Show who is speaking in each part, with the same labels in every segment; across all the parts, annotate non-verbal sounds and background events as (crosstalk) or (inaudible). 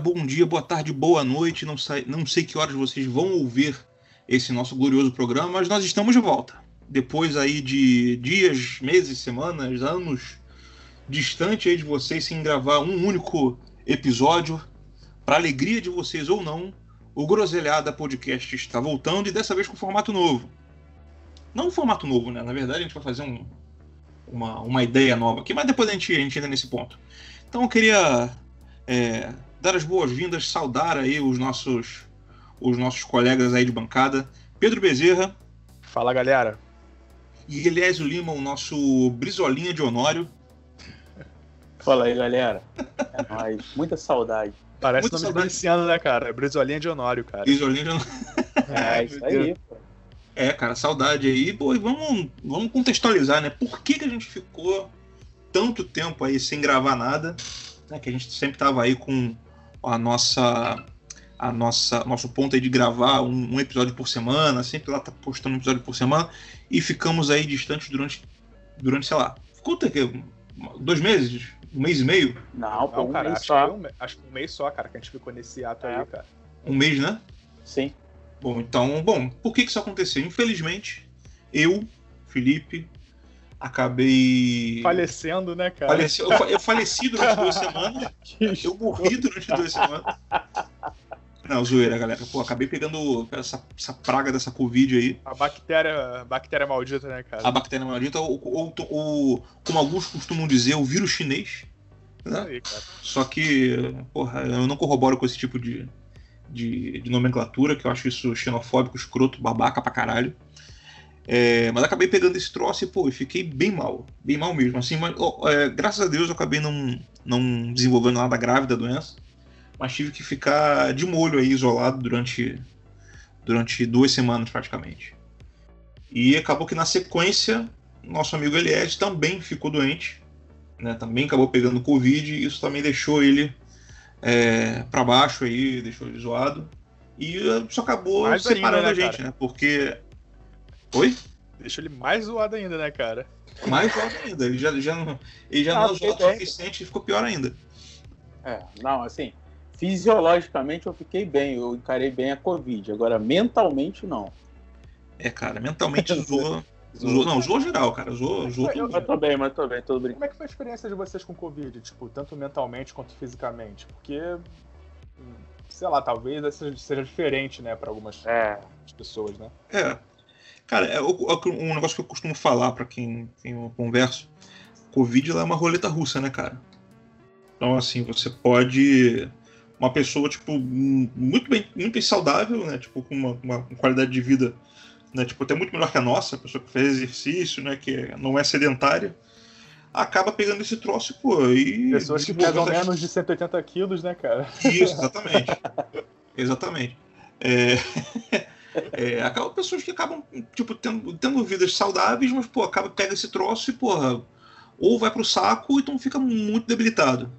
Speaker 1: bom dia, boa tarde, boa noite. Não sei, não sei que horas vocês vão ouvir esse nosso glorioso programa, mas nós estamos de volta. Depois aí de dias, meses, semanas, anos distante aí de vocês sem gravar um único episódio, para alegria de vocês ou não, o Groselhada Podcast está voltando e dessa vez com formato novo. Não um formato novo, né? Na verdade, a gente vai fazer um, uma, uma ideia nova aqui, mas depois a gente, a gente entra nesse ponto. Então eu queria é, dar as boas-vindas, saudar aí os nossos, os nossos colegas aí de bancada. Pedro Bezerra.
Speaker 2: Fala, galera.
Speaker 1: E Eliésio Lima, o nosso Brizolinha de Honório.
Speaker 3: Fala aí, galera. É nóis. Muita saudade.
Speaker 2: Parece
Speaker 1: Muita
Speaker 2: nome
Speaker 1: saudade.
Speaker 2: miliciano, né, cara? Brizolinha de Honório, cara.
Speaker 1: Brizolinha de Honório.
Speaker 3: É isso aí, pô.
Speaker 1: É, cara, saudade aí. Pô, e vamos, vamos contextualizar, né? Por que, que a gente ficou tanto tempo aí sem gravar nada? Né? Que a gente sempre tava aí com a nossa a nossa nosso ponto aí de gravar um, um episódio por semana, sempre lá tá postando um episódio por semana e ficamos aí distantes durante durante, sei lá, ficou até que dois meses, um mês e meio,
Speaker 3: Não, pô,
Speaker 2: Não,
Speaker 3: um
Speaker 2: cara,
Speaker 3: mês
Speaker 2: acho que,
Speaker 3: só.
Speaker 2: foi um, me- acho que um mês só, cara, que a gente ficou nesse ato
Speaker 3: É.
Speaker 2: aí, cara.
Speaker 1: um mês, né?
Speaker 3: Sim.
Speaker 1: Bom, então, bom, por que que isso aconteceu? Infelizmente, eu, Felipe, acabei
Speaker 2: Falecendo, né, cara?
Speaker 1: Faleci, eu, eu faleci durante duas semanas. (laughs) Eu morri durante duas semanas. Não, zoeira, galera. Pô, acabei pegando essa, essa praga dessa Covid aí.
Speaker 2: A bactéria, bactéria maldita, né, cara?
Speaker 1: A bactéria maldita, ou, ou- ou- como alguns costumam dizer, o vírus chinês.
Speaker 2: Isso aí.
Speaker 1: Só que, porra, eu não corroboro com esse tipo de, de, de nomenclatura, que eu acho isso xenofóbico, escroto, babaca pra caralho. É, mas acabei pegando esse troço e, pô, eu fiquei bem mal. Bem mal mesmo. Assim, mas, ó, é, graças a Deus eu acabei não, não desenvolvendo nada grave da doença. Mas tive que ficar de molho aí, isolado, durante, durante duas semanas praticamente. E acabou que na sequência, nosso amigo Eliette também ficou doente. Né, também acabou pegando Covid e isso também deixou ele é, para baixo aí, deixou ele zoado. E isso acabou separando
Speaker 2: né,
Speaker 1: a gente,
Speaker 2: cara?
Speaker 1: né? Porque. Oi?
Speaker 2: Deixa ele mais zoado ainda, né, cara?
Speaker 1: Mais zoado ainda. Ele já, já não, ele já
Speaker 3: Ah,
Speaker 1: não é zoado o
Speaker 3: tem-
Speaker 1: suficiente e ficou pior ainda.
Speaker 3: É, não, assim, fisiologicamente eu fiquei bem, eu encarei bem a Covid. Agora, mentalmente, não.
Speaker 1: É, cara, mentalmente (laughs) zoou. zoou não, zoou geral, cara. Zoou, zoou
Speaker 2: Eu-
Speaker 1: tudo.
Speaker 3: Mas tô bem, mas tô bem, tô brincando.
Speaker 2: Como é que foi a experiência de vocês com Covid? Tipo, tanto mentalmente quanto fisicamente? Porque, hum, sei lá, talvez seja, seja diferente, né, pra algumas
Speaker 3: É,
Speaker 2: pessoas, né?
Speaker 1: É. Cara, é o- um negócio que eu costumo falar pra quem, quem eu converso. Covid é uma roleta russa, né, cara? Então, assim, você pode. Uma pessoa, tipo, muito bem, muito bem saudável, né? Tipo, com uma, uma qualidade de vida, né? Tipo, até muito melhor que a nossa, a pessoa que faz exercício, né? Que não é sedentária, acaba pegando esse troço, pô, e.
Speaker 2: Pessoas que pesam menos de 180 quilos, né, cara?
Speaker 1: isso, exatamente. (laughs) exatamente. É, (laughs) é, acaba pessoas que acabam, tipo, tendo, tendo vidas saudáveis, mas, pô, acaba, pega esse troço e, porra, ou vai pro saco, então fica muito debilitado.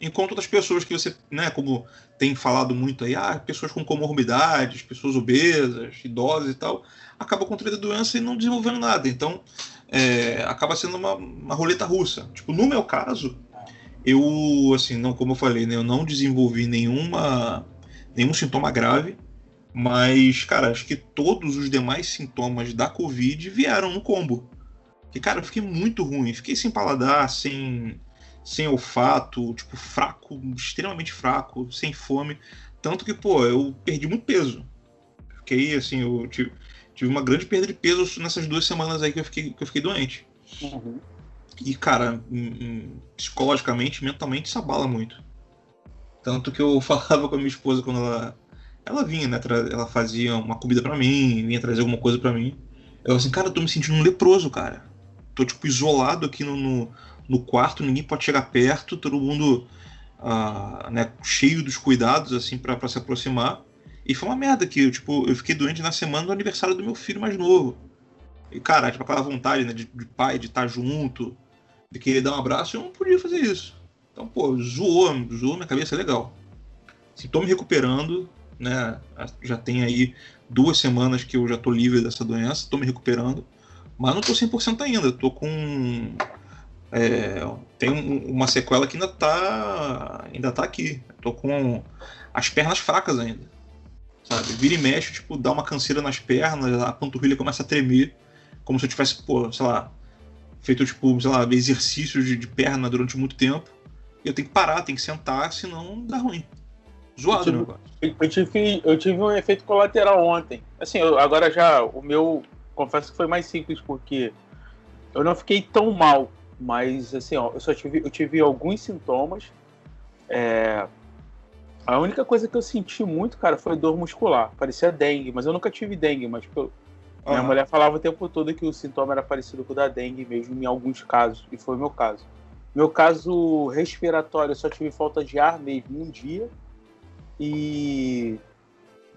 Speaker 1: Enquanto outras pessoas que você, né, como tem falado muito aí, ah, pessoas com comorbidades, pessoas obesas, idosas e tal, acabam contraindo a doença e não desenvolvendo nada. Então, é, acaba sendo uma, uma roleta russa. Tipo, no meu caso, eu, assim, não, como eu falei, né, eu não desenvolvi nenhuma, nenhum sintoma grave, mas, cara, acho que todos os demais sintomas da Covid vieram no combo. Que, cara, eu fiquei muito ruim, fiquei sem paladar, sem, sem olfato, tipo, fraco, extremamente fraco, sem fome. Tanto que, pô, eu perdi muito peso. Fiquei, assim, eu tive, tive uma grande perda de peso nessas duas semanas aí que eu fiquei, que eu fiquei doente.
Speaker 3: uhum.
Speaker 1: E, cara, hum, hum, psicologicamente, mentalmente, isso abala muito. Tanto que eu (laughs) falava com a minha esposa quando ela. Ela vinha, né? Ela fazia uma comida pra mim, vinha trazer alguma coisa pra mim. Eu assim, cara, eu tô me sentindo um leproso, cara. Tô, tipo, isolado aqui no, no, no quarto, ninguém pode chegar perto, todo mundo ah, né, cheio dos cuidados, assim, pra se aproximar. E foi uma merda que, tipo, eu fiquei doente na semana do aniversário do meu filho mais novo. E, cara, tipo, aquela vontade, né, de, de pai, de estar junto, de querer dar um abraço, eu não podia fazer isso. Então, pô, zoou, zoou minha cabeça legal. Estou me recuperando, né? Já tem aí duas semanas que eu já estou livre dessa doença, estou me recuperando, mas não estou 100% ainda. Estou com é, tem um, uma sequela que ainda está ainda tá aqui. Estou com as pernas fracas ainda. Sabe? Vira e mexe, tipo, dá uma canseira nas pernas, a panturrilha começa a tremer, como se eu tivesse, pô, sei lá, feito, tipo, sei lá, exercícios de, de perna durante muito tempo. E eu tenho que parar, tenho que sentar, senão dá ruim. Zoado,
Speaker 3: eu tive? Eu tive, eu tive um efeito colateral ontem. Assim, eu, agora já, o meu, confesso que foi mais simples, porque eu não fiquei tão mal, mas assim, ó, eu só tive, eu tive alguns sintomas. É, a única coisa que eu senti muito, cara, foi dor muscular. Parecia dengue, mas eu nunca tive dengue, mas tipo, minha uhum. mulher falava o tempo todo que o sintoma era parecido com o da dengue mesmo, em alguns casos, e foi o meu caso. Meu caso respiratório, eu só tive falta de ar mesmo um dia. E,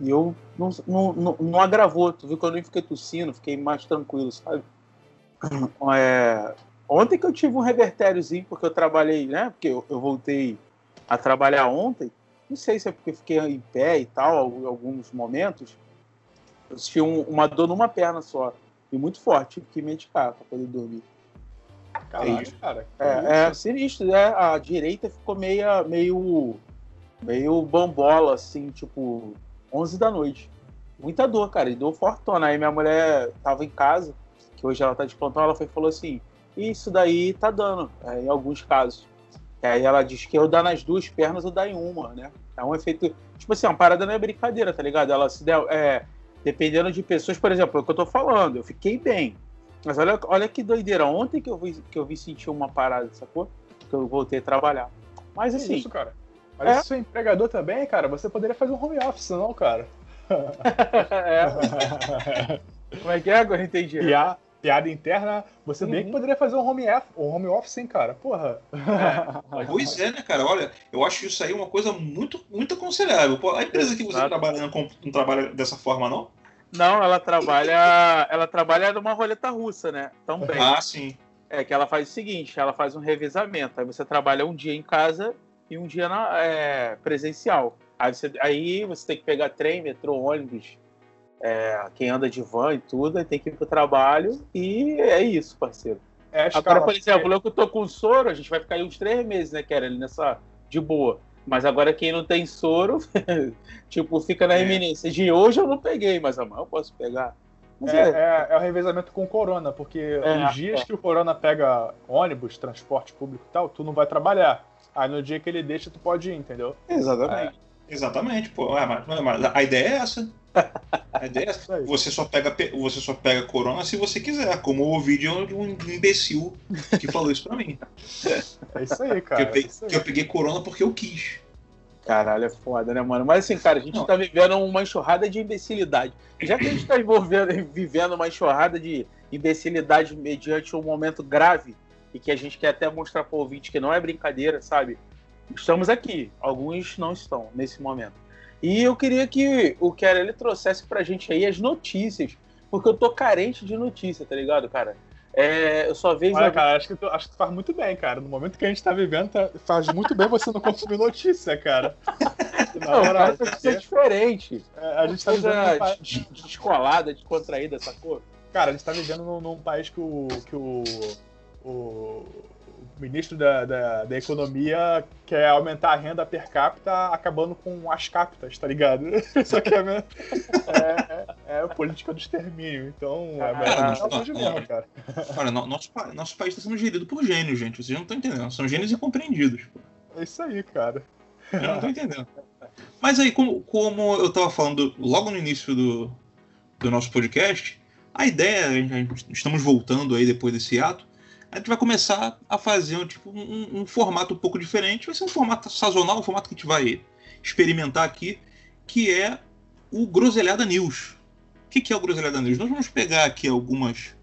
Speaker 3: e eu não, não, não, não, agravou. Tu viu que eu nem fiquei tossindo, fiquei mais tranquilo, sabe? (clears throat) É, ontem que eu tive um revertériozinho, porque eu trabalhei, né? Porque eu, eu, voltei a trabalhar ontem. Não sei se é porque fiquei em pé e tal, em alguns momentos. Eu senti um, uma dor numa perna só. E muito forte, tive que medicar para poder dormir.
Speaker 2: Caralho, cara.
Speaker 3: É, é sinistro, né? A direita ficou meio, meio, meio bambola, assim, tipo, 11 da noite. Muita dor, cara, e dor fortona. Aí minha mulher tava em casa, que hoje ela tá de plantão, ela foi falou assim: Isso daí tá dando, é, em alguns casos. Aí ela diz que eu dá nas duas pernas ou dá em uma, né? É um efeito. Tipo assim, uma parada não é brincadeira, tá ligado? Ela se der. É, dependendo de pessoas, por exemplo, é o que eu tô falando, eu fiquei bem. Mas olha, olha que doideira. Ontem que eu vi, que eu vi sentir uma parada, sacou? Que eu voltei a trabalhar. Mas assim.
Speaker 2: isso, cara. Mas é. se seu empregador também, cara, você poderia fazer um home office, não, cara? (laughs)
Speaker 3: é. Como é que é? Agora entendi.
Speaker 2: Piada, piada interna, você uhum. bem que poderia fazer um home, um home office, hein, cara? Porra.
Speaker 1: É. (laughs) Pois é, né, cara? Olha, eu acho isso aí uma coisa muito, muito aconselhável. Pô, a empresa que você trabalha não, não trabalha dessa forma, não?
Speaker 3: Não, ela trabalha. Ela trabalha numa roleta russa, né? Também.
Speaker 1: Ah, sim.
Speaker 3: É que ela faz o seguinte: ela faz um revezamento. Aí você trabalha um dia em casa e um dia na, é, presencial. Aí você, aí você tem que pegar trem, metrô, ônibus, é, quem anda de van e tudo, aí tem que ir pro trabalho e é isso, parceiro. É, Agora, por exemplo, eu que tô com soro, a gente vai ficar aí uns três meses, né, Keren, nessa de boa. Mas agora quem não tem soro, (laughs) tipo, fica na iminência. De hoje eu não peguei, mas amanhã eu posso pegar.
Speaker 2: É, é. É, é, o revezamento com o corona, porque é, os dias é. que o corona pega ônibus, transporte público e tal, tu não vai trabalhar. Aí no dia que ele deixa, tu pode ir, entendeu?
Speaker 1: Exatamente. É. Exatamente, pô. Mas, mas, a ideia é essa. A ideia é essa. (laughs) Você só, pega, você só pega corona se você quiser, como o vídeo de um imbecil que falou isso pra mim.
Speaker 2: É isso aí, cara.
Speaker 1: Que eu, peguei,
Speaker 2: que
Speaker 1: eu peguei corona porque eu quis.
Speaker 3: Caralho, é foda, né, mano? Mas assim, cara, a gente Não. tá vivendo uma enxurrada de imbecilidade. Já que a gente tá envolvendo, vivendo uma enxurrada de imbecilidade mediante um momento grave e que a gente quer até mostrar pro ouvinte que não é brincadeira, sabe? Estamos aqui. Alguns não estão nesse momento. E eu queria que o Keller ele trouxesse pra gente aí as notícias, porque eu tô carente de notícia, tá ligado, cara? É, eu só vejo.
Speaker 2: Olha, cara, acho que, tu, acho que tu faz muito bem, cara. No momento que a gente tá vivendo, tá, faz muito bem você não consumir notícia, cara. (laughs)
Speaker 3: não, moral, é diferente.
Speaker 2: É, a gente tá
Speaker 3: vivendo. Num descolada, descontraída, sacou?
Speaker 2: Cara, a gente tá vivendo num, num país que o. Que o, o ministro da, da, da, Economia quer aumentar a renda per capita acabando com as capitas, tá ligado? (laughs) Isso aqui é, é, é, é política do extermínio. Então, é melhor
Speaker 1: cara. Olha, nosso, nosso país está sendo gerido por gênios, gente. Vocês não estão entendendo. São gênios incompreendidos. Pô.
Speaker 2: É isso aí, cara.
Speaker 1: Eu não estou entendendo. Mas aí, como, como eu estava falando logo no início do, do nosso podcast, a ideia, estamos voltando aí depois desse ato, a gente vai começar a fazer um, tipo, um, um, formato um pouco diferente. Vai ser um formato sazonal, um formato que a gente vai experimentar aqui, que é o Groselhada News. O que, que é o Groselhada News? Nós vamos pegar aqui algumas,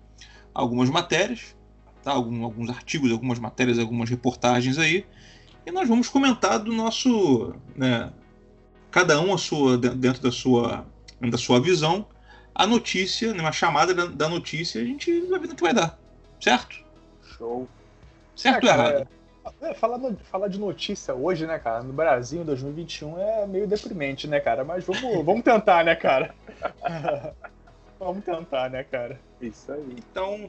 Speaker 1: algumas matérias, tá? Algum, alguns artigos, algumas matérias, algumas reportagens aí, e nós vamos comentar do nosso. Né, cada um a sua, dentro da sua, da sua visão, a notícia, né, uma chamada da, da notícia, a gente vai ver o que vai dar. Certo?
Speaker 3: Show.
Speaker 1: Certo é, ou errado?
Speaker 2: é, falar, no- falar de notícia hoje, né, cara, no Brasil em 2021 é meio deprimente, né, cara? Mas vamos, (laughs) vamos tentar, né, cara? (laughs) vamos tentar, né, cara?
Speaker 3: Isso aí.
Speaker 1: Então.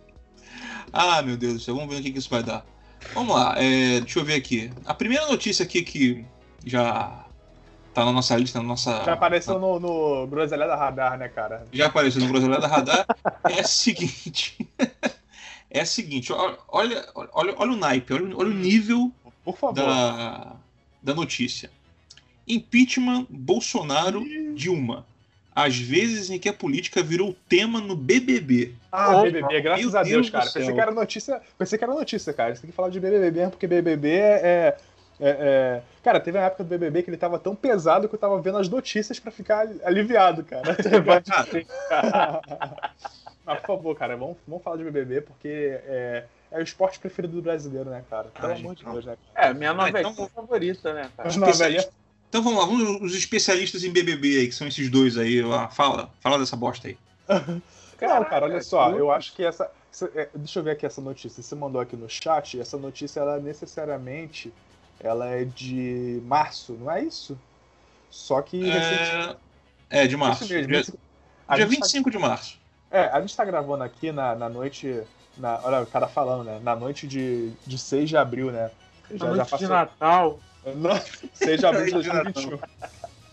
Speaker 1: (laughs) ah, meu Deus do céu, vamos ver o que, que isso vai dar. Vamos lá, é, deixa eu ver aqui. A primeira notícia aqui que já tá na nossa lista, na nossa.
Speaker 2: Já apareceu no, no Groselha da Radar, né, cara?
Speaker 1: já apareceu no Groselha da Radar, é a seguinte. É a seguinte, olha, olha, olha o naipe, olha, o- olha o nível
Speaker 2: Por favor.
Speaker 1: da, da notícia. Impeachment Bolsonaro Dilma. Às vezes em que a política virou tema no BBB.
Speaker 2: Ah,
Speaker 3: Oh,
Speaker 2: BBB, graças
Speaker 1: meu
Speaker 2: a
Speaker 1: Deus
Speaker 2: Deus, cara. Pensei que era notícia. Pensei que era notícia, cara. Você tem que falar de BBB mesmo, porque BBB é. é- é- Cara, teve uma época do BBB que ele tava tão pesado que eu tava vendo as notícias pra ficar aliviado, cara. (laughs)
Speaker 1: Cara,
Speaker 2: Mas, por favor, cara, vamos, vamos falar de BBB, porque é, é o esporte preferido do brasileiro, né, cara? Pelo
Speaker 1: Ah,
Speaker 2: amor de
Speaker 1: não.
Speaker 2: Deus, né, cara?
Speaker 3: É, minha
Speaker 1: Ah,
Speaker 3: novelinha
Speaker 1: então-
Speaker 3: favorita, né, cara?
Speaker 2: As novelinhas.
Speaker 1: Então vamos lá, vamos os especialistas em BBB aí, que são esses dois aí. Lá. Fala, fala dessa bosta aí. (laughs)
Speaker 2: Não, cara, olha só, eu acho que essa. é, deixa eu ver aqui essa notícia. Você mandou aqui no chat, essa notícia, ela necessariamente ela é de março, não é isso? Só que recentemente.
Speaker 1: É, é de março.
Speaker 2: Isso mesmo,
Speaker 1: Dia, dia
Speaker 2: gente tá-
Speaker 1: 25 de março.
Speaker 2: É, a gente tá gravando aqui na, na noite. Na, olha, o cara falando, né? Na noite de, de 6 de abril, né?
Speaker 3: Na noite de Natal.
Speaker 2: Não, 6 de abril de 2021.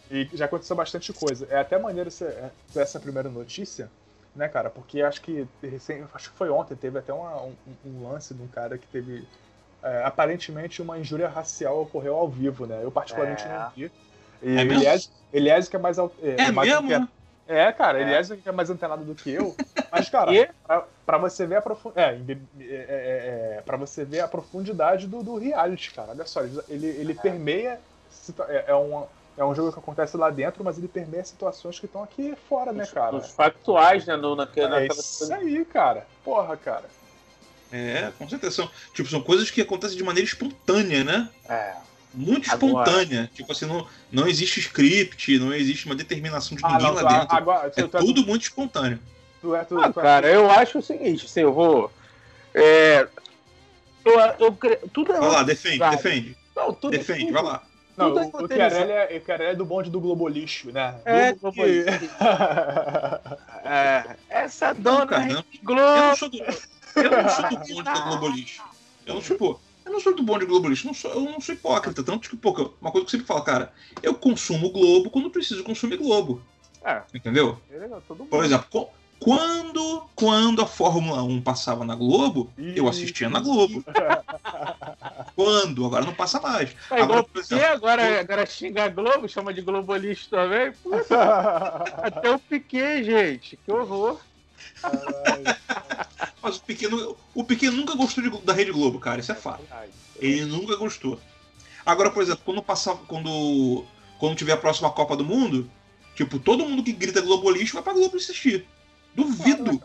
Speaker 2: E já aconteceu bastante coisa. É até maneiro ser, é, essa primeira notícia, né, cara? Porque acho que recém, acho que foi ontem, teve até uma- um, um lance de um cara que teve. é, aparentemente uma injúria racial ocorreu ao vivo, né? Eu particularmente
Speaker 3: É.
Speaker 2: não vi. E
Speaker 1: É mesmo?
Speaker 2: Elias, Elias que é mais. al-
Speaker 1: É,
Speaker 2: mais
Speaker 1: mesmo?
Speaker 2: É, cara, Elias que é mais antenado do que eu. (laughs) Mas, cara,
Speaker 3: E?
Speaker 2: pra, pra você ver a profundidade. É, é, é, é, pra você ver a profundidade do, do reality, cara. Olha só, ele, ele, ele permeia. É, é, um, é um jogo que acontece lá dentro, mas ele permeia situações que estão aqui fora, né,
Speaker 3: Os,
Speaker 2: cara?
Speaker 3: os factuais, né? No, naquela,
Speaker 2: É
Speaker 3: naquela
Speaker 2: isso aí, cara. Porra, cara.
Speaker 1: É, com certeza. São, tipo, são coisas que acontecem de maneira espontânea, né?
Speaker 3: É.
Speaker 1: Muito
Speaker 3: Agora-
Speaker 1: espontânea. Tipo assim, não, não existe script, não existe uma determinação de
Speaker 2: Ah,
Speaker 1: ninguém
Speaker 2: não,
Speaker 1: lá
Speaker 2: tu-
Speaker 1: dentro.
Speaker 2: agora,
Speaker 1: É
Speaker 2: tu, tu,
Speaker 1: tudo muito espontâneo.
Speaker 2: tu, é- tu,
Speaker 3: Ah,
Speaker 2: tu é-
Speaker 3: cara, eu acho o seguinte, assim, eu vou. É, eu, eu, tudo é.
Speaker 1: Vai lá, defende,
Speaker 3: Claro.
Speaker 1: defende.
Speaker 3: Não, tudo,
Speaker 1: Defende,
Speaker 3: tudo,
Speaker 1: vai lá.
Speaker 2: Não,
Speaker 3: tudo é
Speaker 2: o, o. Chiarelli é, é do bonde do Globolixo, né?
Speaker 3: É,
Speaker 2: Do-
Speaker 3: como (laughs) é, essa dona
Speaker 1: cara, não.
Speaker 3: Rede
Speaker 1: Eu
Speaker 3: Globo.
Speaker 1: não sou do, eu não sou do bonde da Globolixo. Eu não pô, eu não sou do bonde Globolixo. Eu não sou, eu não sou hipócrita. Tanto que, pô, eu- uma coisa que eu sempre falo, cara, eu consumo Globo quando preciso consumir Globo.
Speaker 3: É.
Speaker 1: Entendeu?
Speaker 3: Todo mundo.
Speaker 1: Por exemplo, quando, quando a Fórmula 1 passava na Globo, eu assistia na Globo. (laughs) Quando? Agora não passa mais.
Speaker 3: É
Speaker 1: Agora,
Speaker 3: porque
Speaker 1: exemplo,
Speaker 3: agora, agora xinga a Globo, chama de globalista também. Pô, (laughs) até o Piquet, gente. Que horror.
Speaker 1: Mas o pequeno, o pequeno nunca gostou de- da Rede Globo, cara. Isso é fato. Ele nunca gostou. Agora, por exemplo, quando passava, quando, quando tiver a próxima Copa do Mundo, tipo, todo mundo que grita Globo lixo vai pra Globo assistir. Duvido.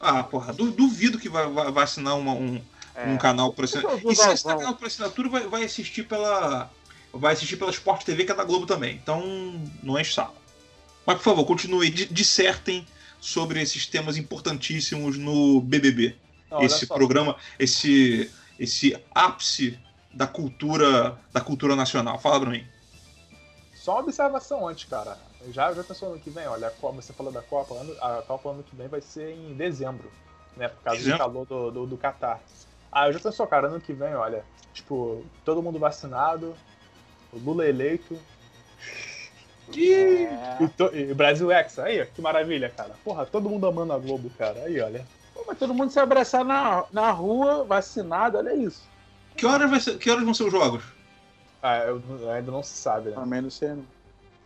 Speaker 1: Ah, porra, du- duvido que vai, vai, vai assinar uma- um,
Speaker 3: É.
Speaker 1: um canal por assinatura. E se assinar canal por assinatura, vai, vai assistir pela. Vai assistir pela Sport TV, que é da Globo também. Então, não enche o saco. Mas, por favor, continue. di- Dissertem sobre esses temas importantíssimos no BBB.
Speaker 2: Não,
Speaker 1: esse programa, esse, esse ápice da cultura, da cultura nacional. Fala pra mim.
Speaker 2: Só uma observação antes, cara. Já, já pensou ano que vem? Olha, você falou da Copa, a Copa ano que vem vai ser em dezembro, né? Por causa
Speaker 1: Dezembro?
Speaker 2: do calor do, do, do Catar. Ah, eu já pensou, cara, ano que vem, olha, tipo, todo mundo vacinado, o Lula eleito,
Speaker 3: É.
Speaker 2: e, to- e Brasil Hexa, aí, que maravilha, cara. Porra, todo mundo amando a Globo, cara. Aí, olha.
Speaker 3: Pô, mas todo mundo se abraçar na, na rua, vacinado, olha isso.
Speaker 1: Que horas, vai ser- que horas vão ser os jogos?
Speaker 2: Ah, eu- ainda não se sabe, né?
Speaker 3: Também não sei, não.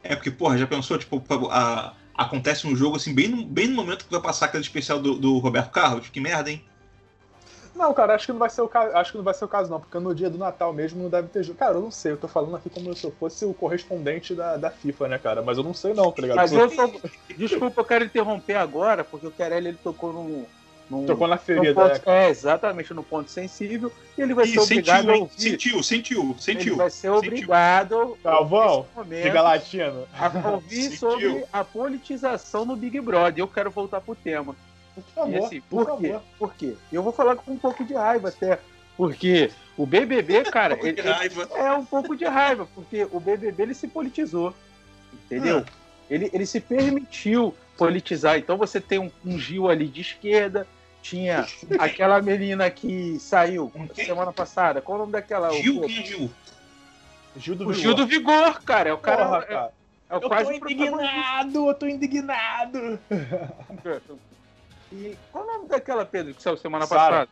Speaker 1: É porque, porra, já pensou, tipo, a- acontece um jogo assim, bem no, bem no momento que vai passar aquele especial do, do Roberto Carlos? Que merda, hein?
Speaker 2: Não, cara, acho que não vai ser o caso, acho que não vai ser o caso não, porque no dia do Natal mesmo não deve ter jogo. Cara, eu não sei, eu tô falando aqui como se eu fosse o correspondente da, da FIFA, né, cara? Mas eu não sei não, tá ligado?
Speaker 3: Mas eu só. Desculpa, eu quero interromper agora, porque o Querelli ele tocou num. num
Speaker 2: tocou na ferida,
Speaker 3: ponto,
Speaker 2: né? cara?
Speaker 3: é, exatamente, no ponto sensível, e ele vai
Speaker 1: Ih,
Speaker 3: ser obrigado
Speaker 1: sentiu,
Speaker 3: a ouvir.
Speaker 1: Sentiu, sentiu,
Speaker 3: Ele
Speaker 1: sentiu.
Speaker 3: vai ser
Speaker 1: sentiu.
Speaker 3: obrigado momento,
Speaker 2: Diga latino.
Speaker 3: a ouvir
Speaker 1: Sentiu.
Speaker 3: sobre a politização no Big Brother. Eu quero voltar pro tema.
Speaker 2: Por favor,
Speaker 3: E assim,
Speaker 2: por,
Speaker 3: por quê?
Speaker 2: favor.
Speaker 3: Por quê? Eu vou falar com um pouco de raiva até, Porque o BBB, (laughs) cara, ele-
Speaker 1: raiva.
Speaker 3: é um pouco de raiva, porque o BBB ele se politizou, entendeu?
Speaker 1: Ah.
Speaker 3: Ele, ele se permitiu politizar. Então você tem um, um Gil ali de esquerda, tinha (laughs) aquela menina que saiu
Speaker 1: quem?
Speaker 3: semana passada. Qual o nome daquela? O-
Speaker 1: Gil, quem é Gil?
Speaker 2: Gil do
Speaker 3: O Gil do Vigor, cara. É o cara.
Speaker 2: Porra,
Speaker 3: é-
Speaker 2: cara.
Speaker 3: é, o
Speaker 2: Eu
Speaker 3: quase
Speaker 2: tô
Speaker 3: o
Speaker 2: indignado, eu tô indignado. (laughs)
Speaker 3: E qual o nome daquela, Pedro, que saiu semana
Speaker 2: Sara.
Speaker 3: passada?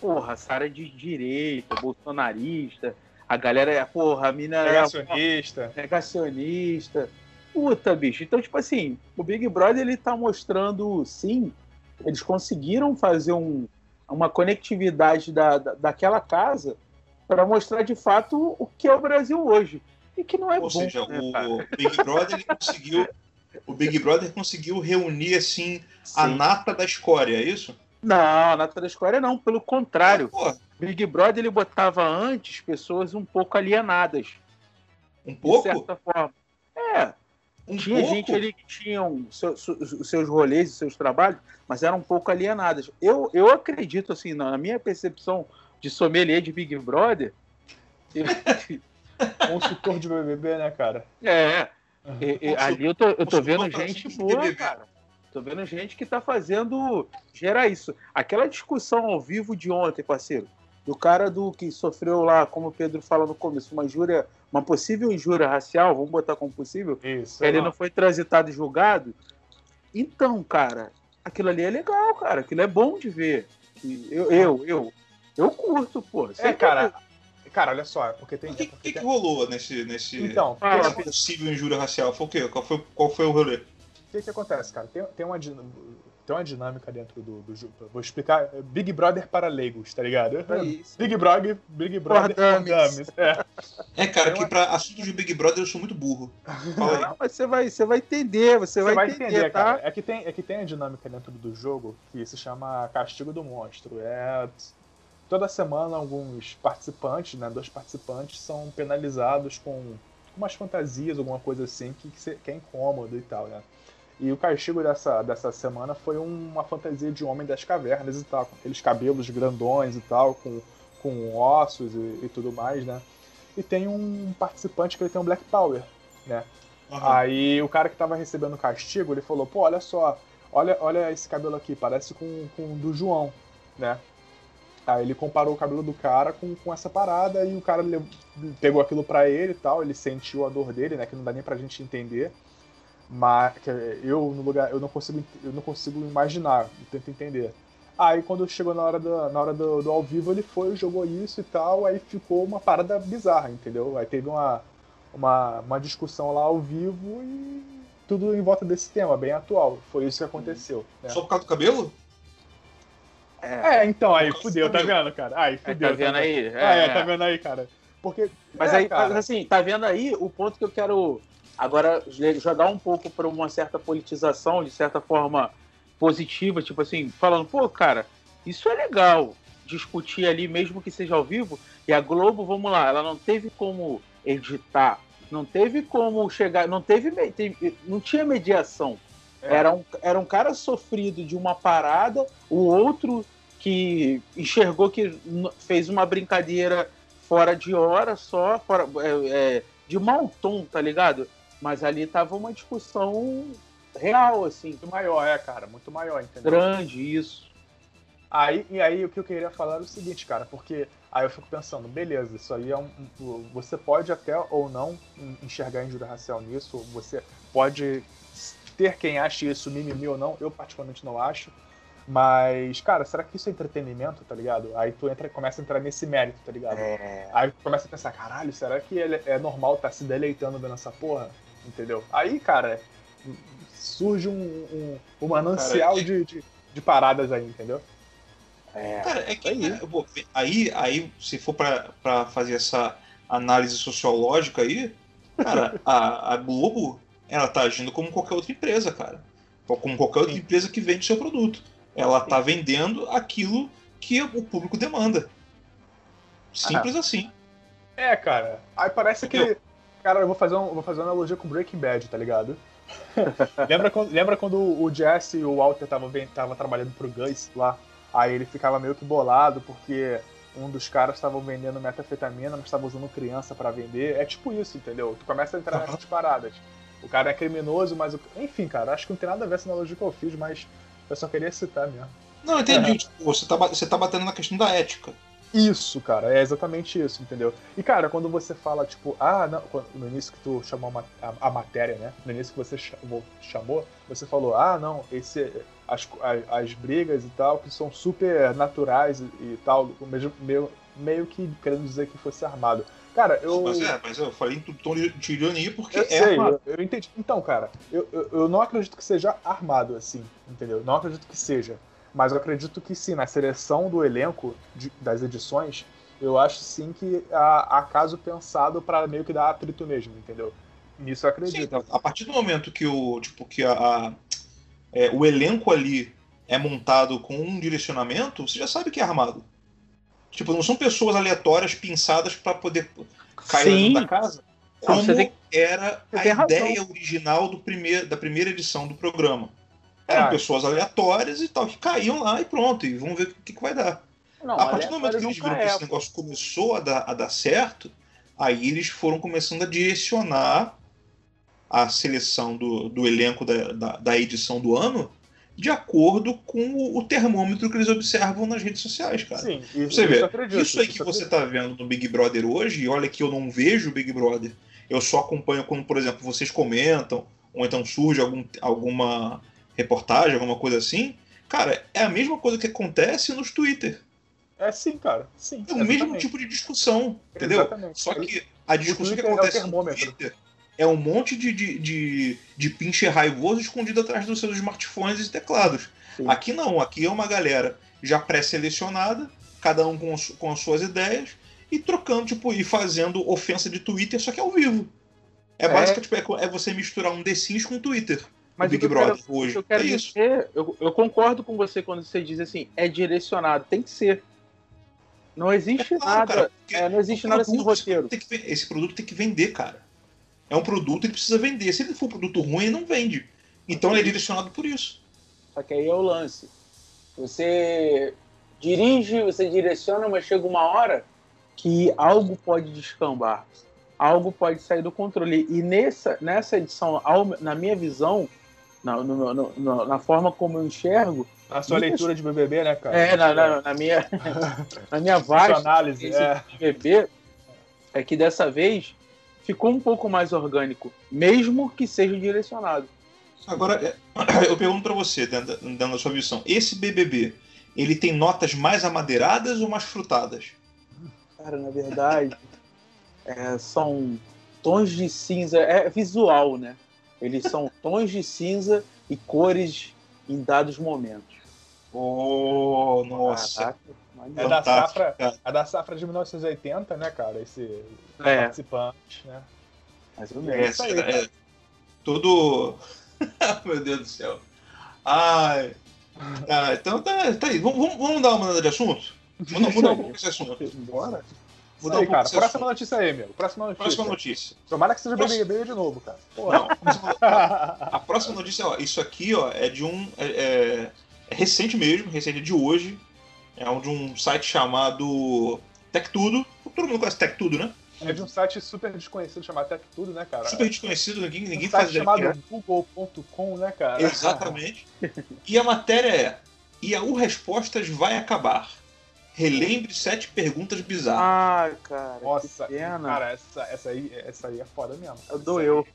Speaker 3: Porra, Sara é de direita, bolsonarista. A galera é, porra, a mina é
Speaker 2: Negacionista.
Speaker 3: negacionista. Puta, bicho. Então, tipo assim, o Big Brother ele tá mostrando, sim, eles conseguiram fazer um, uma conectividade da, da, daquela casa para mostrar de fato o que é o Brasil hoje. E que não é
Speaker 1: Ou
Speaker 3: bom.
Speaker 1: seja,
Speaker 3: né,
Speaker 1: o,
Speaker 3: cara?
Speaker 1: o Big Brother ele conseguiu. O Big Brother conseguiu reunir assim a
Speaker 3: Sim.
Speaker 1: nata da escória, é isso?
Speaker 3: Não, a Nata da Escória não, pelo contrário.
Speaker 1: Pô,
Speaker 3: Big Brother ele botava antes pessoas um pouco alienadas,
Speaker 1: um
Speaker 3: de
Speaker 1: pouco?
Speaker 3: certa forma. É,
Speaker 1: Um
Speaker 3: tinha
Speaker 1: pouco?
Speaker 3: gente ali que tinham seu- os seus rolês e seus trabalhos, mas eram um pouco alienadas. Eu, eu acredito, assim, na minha percepção de sommelier de Big Brother, eu- (laughs)
Speaker 2: Consultor de BBB, né, cara?
Speaker 3: é, e- e ali eu tô, eu tô vendo gente boa, cara. Tô vendo gente que tá fazendo gerar isso. Aquela discussão ao vivo de ontem, parceiro, do cara do que sofreu lá, como o Pedro fala no começo, uma injúria, uma possível injúria racial, vamos botar como possível,
Speaker 2: Isso.
Speaker 3: ele
Speaker 2: ó.
Speaker 3: não foi transitado e julgado. Então, cara, aquilo ali é legal, cara. Aquilo é bom de ver. Eu, eu, eu, eu curto, pô.
Speaker 2: É, cara. Cara, olha só, porque tem.
Speaker 1: O que,
Speaker 2: porque
Speaker 1: que, que
Speaker 2: tem-
Speaker 1: rolou nesse. nesse
Speaker 2: Então,
Speaker 1: essa possível injúria racial? Foi o quê? Qual foi, qual foi o rolê?
Speaker 2: O que, que acontece, cara? Tem, tem, uma, tem uma dinâmica dentro do, do jogo. Vou explicar. é Big Brother para leigos, tá ligado?
Speaker 3: É (laughs) isso.
Speaker 2: Big Brother, Big Brother
Speaker 3: for
Speaker 2: dummies. É.
Speaker 1: É, cara,
Speaker 2: Tem
Speaker 1: que
Speaker 2: uma-
Speaker 1: pra assuntos de Big Brother eu sou muito burro. Fala aí. (laughs)
Speaker 3: Não, mas você vai, você vai entender, você,
Speaker 2: Você
Speaker 3: vai, entender, tá?
Speaker 2: cara. É que, tem, é que tem a dinâmica dentro do jogo que se chama Castigo do Monstro. É. Toda semana alguns participantes, né? Dois participantes são penalizados com umas fantasias, alguma coisa assim, que, que é incômodo e tal, né? E o castigo dessa, dessa semana foi uma fantasia de homem das cavernas e tal, com aqueles cabelos grandões e tal, com, com ossos e, e tudo mais, né? E tem um participante que ele tem um Black Power, né?
Speaker 1: Aham.
Speaker 2: Aí o cara que tava recebendo o castigo, ele falou, pô, olha só, olha, olha esse cabelo aqui, parece com, com o do João, né? Aí ele comparou o cabelo do cara com, com essa parada e o cara pegou aquilo pra ele e tal, ele sentiu a dor dele, né? Que não dá nem pra gente entender. Mas eu no lugar, eu não consigo, eu não consigo imaginar, eu tento entender. Aí quando chegou na hora, do, na hora do, do ao vivo, ele foi, jogou isso e tal, aí ficou uma parada bizarra, entendeu? Aí teve uma, uma, uma discussão lá ao vivo e tudo em volta desse tema, bem atual. Foi isso que aconteceu. né?
Speaker 1: Só por causa do cabelo?
Speaker 3: É,
Speaker 2: É, então, aí fudeu, tá vendo, cara? Aí fudeu.
Speaker 3: tá vendo aí?
Speaker 2: Ah, é, tá vendo aí, cara. Porque.
Speaker 3: Mas
Speaker 2: é,
Speaker 3: aí,
Speaker 2: cara,
Speaker 3: mas assim, tá vendo aí o ponto que eu quero agora jogar um pouco para uma certa politização, de certa forma positiva, tipo assim, falando, pô, cara, isso é legal discutir ali, mesmo que seja ao vivo, e a Globo, vamos lá, ela não teve como editar, não teve como chegar, não teve- não tinha mediação.
Speaker 2: É.
Speaker 3: Era, um, era um cara sofrido de uma parada, o outro que enxergou que fez uma brincadeira fora de hora só, fora, é, é, de mau tom, tá ligado? Mas ali tava uma discussão real, assim,
Speaker 2: muito maior, é, cara, muito maior, entendeu?
Speaker 3: grande isso.
Speaker 2: Aí, e aí o que eu queria falar era o seguinte, cara, porque aí eu fico pensando, beleza, isso aí é um. Você pode até ou não en- enxergar injúria racial nisso, você pode ter quem ache isso mimimi ou não, eu particularmente não acho. Mas, cara, será que isso é entretenimento, tá ligado? Aí tu entra, começa a entrar nesse mérito, tá ligado?
Speaker 3: É,
Speaker 2: Aí tu começa a pensar, caralho, será que ele é normal tá se deleitando vendo essa porra? Entendeu? Aí, cara, surge um, um, um manancial
Speaker 1: Cara,
Speaker 2: de, de, de paradas aí, entendeu?
Speaker 3: é,
Speaker 1: Cara, é que
Speaker 3: Aí.
Speaker 1: é, aí, aí, se for pra, pra fazer essa análise sociológica aí, cara, (laughs) a, a Globo, ela tá agindo como qualquer outra empresa, cara. Como qualquer outra
Speaker 2: Sim.
Speaker 1: empresa que vende seu produto. Ela tá vendendo aquilo que o público demanda. Simples assim.
Speaker 2: É, cara. Aí parece que. Cara, eu vou fazer, um, vou fazer uma analogia com Breaking Bad, tá ligado? (laughs) lembra, quando, lembra quando o Jesse e o Walter estavam tava trabalhando pro Gus lá? Aí ele ficava meio que bolado porque um dos caras estavam vendendo metafetamina, mas estava usando criança para vender. É tipo isso, entendeu? Tu começa a entrar nessas paradas. O cara é criminoso, mas. o- Enfim, cara, acho que não tem nada a ver essa analogia que eu fiz, mas eu só queria citar mesmo.
Speaker 1: Não, entendi.
Speaker 2: É.
Speaker 1: Tipo, você, tá, você tá batendo na questão da ética.
Speaker 2: Isso, cara, é exatamente isso, entendeu? E, cara, quando você fala, tipo, ah, não, no início que tu chamou a, a- a matéria, né? No início que você chamou, chamou, você falou, ah, não, esse, as, as, as brigas e tal, que são super naturais e, e tal, mesmo, meio, meio que querendo dizer que fosse armado. Cara, eu.
Speaker 1: Mas é, mas eu falei em tom de ironia porque
Speaker 2: Eu
Speaker 1: é
Speaker 2: sei,
Speaker 1: armado.
Speaker 2: eu, eu entendi. Então, cara, eu, eu, eu não acredito que seja armado assim, entendeu? Não acredito que seja. Mas eu acredito que sim, na seleção do elenco de- das edições, eu acho sim que há, há caso pensado pra meio que dar atrito mesmo, entendeu? Nisso eu
Speaker 1: Sim,
Speaker 2: acredito.
Speaker 1: a partir do momento que o tipo que a, a- é, o elenco ali é montado com um direcionamento, você já sabe que é armado. Tipo, não são pessoas aleatórias pinçadas para poder cair
Speaker 3: Sim.
Speaker 1: dentro da casa.
Speaker 3: Não,
Speaker 1: Como
Speaker 3: você tem-
Speaker 1: era
Speaker 3: você
Speaker 1: a
Speaker 3: tem razão.
Speaker 1: ideia original do primeiro, da primeira edição do programa. Eram pessoas aleatórias e tal, que caíam lá e pronto, e vamos ver o que, que vai dar.
Speaker 3: Não,
Speaker 1: a partir do momento que eles viram que esse negócio começou a dar, a dar certo, aí eles foram começando a direcionar a seleção do, do elenco da, da, da edição do ano de acordo com o, termômetro que eles observam nas redes sociais, cara.
Speaker 2: Sim, isso,
Speaker 1: Você vê,
Speaker 2: eu acredito.
Speaker 1: Isso aí que você
Speaker 2: acredito.
Speaker 1: tá vendo no Big Brother hoje, e olha que eu não vejo o Big Brother, eu só acompanho quando, por exemplo, vocês comentam, ou então surge algum, alguma reportagem, alguma coisa assim. Cara, é a mesma coisa que acontece nos Twitter.
Speaker 2: É sim, cara. Sim.
Speaker 1: É o mesmo
Speaker 2: exatamente.
Speaker 1: tipo de discussão, entendeu?
Speaker 2: Exatamente.
Speaker 1: Só que a discussão que
Speaker 2: é
Speaker 1: acontece no
Speaker 2: termômetro.
Speaker 1: Twitter é um monte de, de, de, de pinche raivoso escondido atrás dos seus smartphones e teclados.
Speaker 2: Sim.
Speaker 1: Aqui não, aqui é uma galera já pré-selecionada, cada um com, as- com as suas ideias, e trocando, tipo, e fazendo ofensa de Twitter, só que ao vivo. É,
Speaker 3: É.
Speaker 1: basicamente tipo, é, é você misturar um The Sims com Twitter.
Speaker 3: Mas
Speaker 1: o Big Brother
Speaker 3: quero-
Speaker 1: hoje.
Speaker 3: Eu quero
Speaker 1: é isso.
Speaker 3: dizer, eu, eu concordo com você quando você diz assim, é direcionado, tem que ser. Não existe
Speaker 1: É claro,
Speaker 3: nada,
Speaker 1: cara,
Speaker 3: é, não existe nada sem roteiro.
Speaker 1: esse produto tem que vender, cara. É um produto, ele precisa vender. Se ele for um produto ruim, ele não vende. Então ele é direcionado por isso.
Speaker 4: Só que aí é o lance. Você dirige, você direciona, mas chega uma hora
Speaker 3: que algo pode descambar, algo pode sair do controle. E nessa, nessa edição, na minha visão, na, no- no- no- na forma como eu enxergo,
Speaker 2: A sua
Speaker 3: Muitas-
Speaker 2: leitura de BBB, né, cara?
Speaker 3: é, na, na- na minha, (laughs) na minha vasta
Speaker 2: análise, é.
Speaker 3: BBB, é que dessa vez ficou um pouco mais orgânico, mesmo que seja direcionado.
Speaker 1: Agora, é, (clears throat) eu pergunto pra você, dentro da, dentro da sua visão, esse BBB, ele tem notas mais amadeiradas ou mais frutadas?
Speaker 3: Cara, na verdade, (laughs) é, são tons de cinza, é visual, né? Eles são (laughs) tons de cinza e cores em dados momentos.
Speaker 1: Oh, nossa.
Speaker 3: Caraca,
Speaker 2: É da, safra, é da safra de 1980, né, cara? Esse
Speaker 3: É,
Speaker 2: participante, né?
Speaker 3: mais ou
Speaker 1: É,
Speaker 3: menos.
Speaker 2: isso aí,
Speaker 1: é, todo. (laughs) Meu Deus do céu. Ai. Ah, então tá, tá aí. Vamos, vamos- vamos dar uma mudada de assunto? Mudar, mudar um pouco esse assunto. (laughs)
Speaker 3: Bora.
Speaker 1: Mudar
Speaker 2: aí,
Speaker 1: um
Speaker 2: cara. Próxima
Speaker 1: assunto.
Speaker 2: notícia aí, meu. Próxima notícia.
Speaker 1: Próxima notícia.
Speaker 2: Tomara que seja
Speaker 1: Próxima-
Speaker 2: BBB de novo, cara. Porra.
Speaker 1: Não, (laughs) a próxima notícia, ó, isso aqui, ó, é de um. É, é- é recente mesmo, recente de hoje. É um de um site chamado Tech Tudo. Todo mundo conhece Tech Tudo, né?
Speaker 2: É de um site super desconhecido chamado Tech Tudo, né, cara?
Speaker 1: Super desconhecido, ninguém, ninguém
Speaker 2: um
Speaker 1: faz
Speaker 2: site chamado
Speaker 1: é.
Speaker 2: google.com, né, cara?
Speaker 1: Exatamente. E a matéria é: Yahoo Respostas vai acabar. Relembre sete perguntas bizarras.
Speaker 3: Ah, cara,
Speaker 2: Nossa,
Speaker 3: que pena.
Speaker 2: cara, essa, essa, aí, essa aí é foda mesmo.
Speaker 3: Doeu.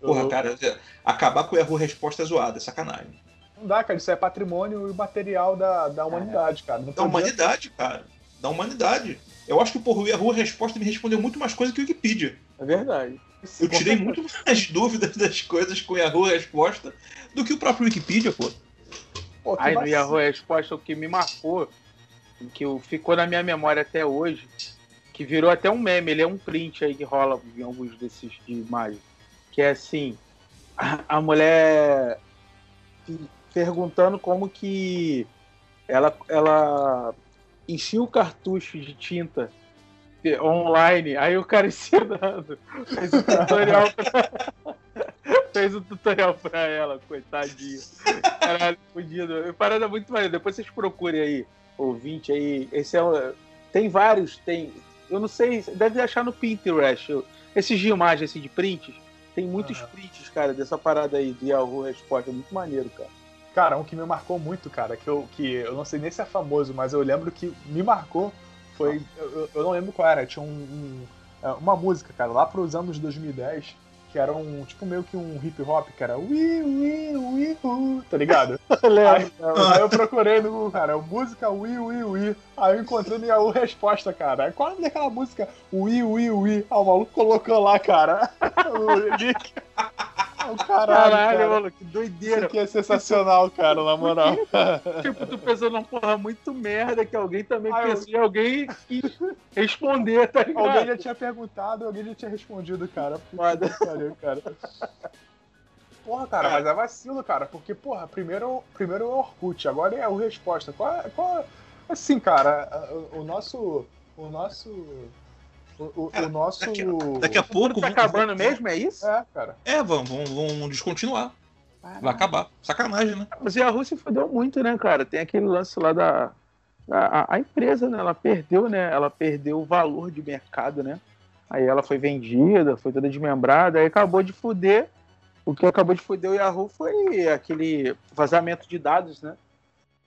Speaker 1: Porra,
Speaker 2: Eu-
Speaker 1: cara, acabar com o Yahoo Resposta é zoado, é sacanagem.
Speaker 2: Não dá, cara. Isso é patrimônio e material da, da humanidade, cara. Não
Speaker 1: Da humanidade, cara. Da humanidade. Eu acho que porra, o Yahoo Resposta me respondeu muito mais coisa que o Wikipedia.
Speaker 3: É verdade.
Speaker 1: Eu tirei muito mais (laughs) dúvidas das coisas com o Yahoo Resposta do que o próprio Wikipedia, pô.
Speaker 2: Pô,
Speaker 3: Aí no. Yahoo Resposta, o que me marcou, que ficou na minha memória até hoje, que virou até um meme, ele é um print aí que rola em alguns desses de imagem, que é assim, a, a mulher perguntando como que ela, ela enchia o cartucho de tinta online, aí o cara (laughs) ensinando, fez um tutorial pra, (laughs) fez um tutorial pra ela, coitadinha. Caralho, fudido. Parada muito maneira. Depois vocês procurem aí, ouvinte aí. Esse é um, Tem vários, tem. Eu não sei, deve achar no Pinterest. Esses de imagem assim, de prints. Tem muitos prints, cara, dessa parada aí do Yahoo Resposta. É muito maneiro, cara.
Speaker 2: Cara, um que me marcou muito, cara, que eu, que eu não sei nem se é famoso, mas eu lembro que me marcou foi. Eu, eu- eu não lembro qual era, tinha um, um- é, uma música, cara, lá pros anos 2010, que era um, tipo, meio que um hip hop, que era ui, ui, ui, ui, tá ligado? (laughs) Aí, aí eu procurei no Google, cara, música ui, ui, ui. Aí eu encontrei no Yahoo Resposta, cara. Qual é daquela música ui, ui, ui? Ah, o maluco colocou lá, cara. (laughs) o link. Oh, caralho,
Speaker 3: Caralho,
Speaker 2: cara.
Speaker 3: mano, que
Speaker 2: Isso
Speaker 3: doideira.
Speaker 2: aqui é sensacional, cara, na moral. (laughs)
Speaker 3: tipo, tu pensou numa porra muito merda que alguém também
Speaker 2: Ah, eu-
Speaker 3: pensou em alguém responder, tá ligado?
Speaker 2: Alguém já tinha perguntado, alguém já tinha respondido, cara.
Speaker 3: Foda.
Speaker 2: pariu, cara. Porra, cara, mas é vacilo, cara, porque, porra, primeiro, primeiro é o Orkut, agora é o Resposta. Qual, é- qual, é- assim, cara, o nosso. O nosso. O, o- o nosso.
Speaker 1: daqui Daqui a pouco.
Speaker 3: Tá acabando mesmo, é isso?
Speaker 2: É, cara.
Speaker 1: É, vão, vão, vão descontinuar. Vai acabar. Sacanagem, né?
Speaker 3: Mas e a Rússia fodeu muito, né, cara? Tem aquele lance lá da. A, a empresa, né? Ela perdeu, né? Ela perdeu o valor de mercado, né? Aí ela foi vendida, foi toda desmembrada, aí acabou de fuder. O que acabou de fuder o Yahoo foi aquele vazamento de dados, né?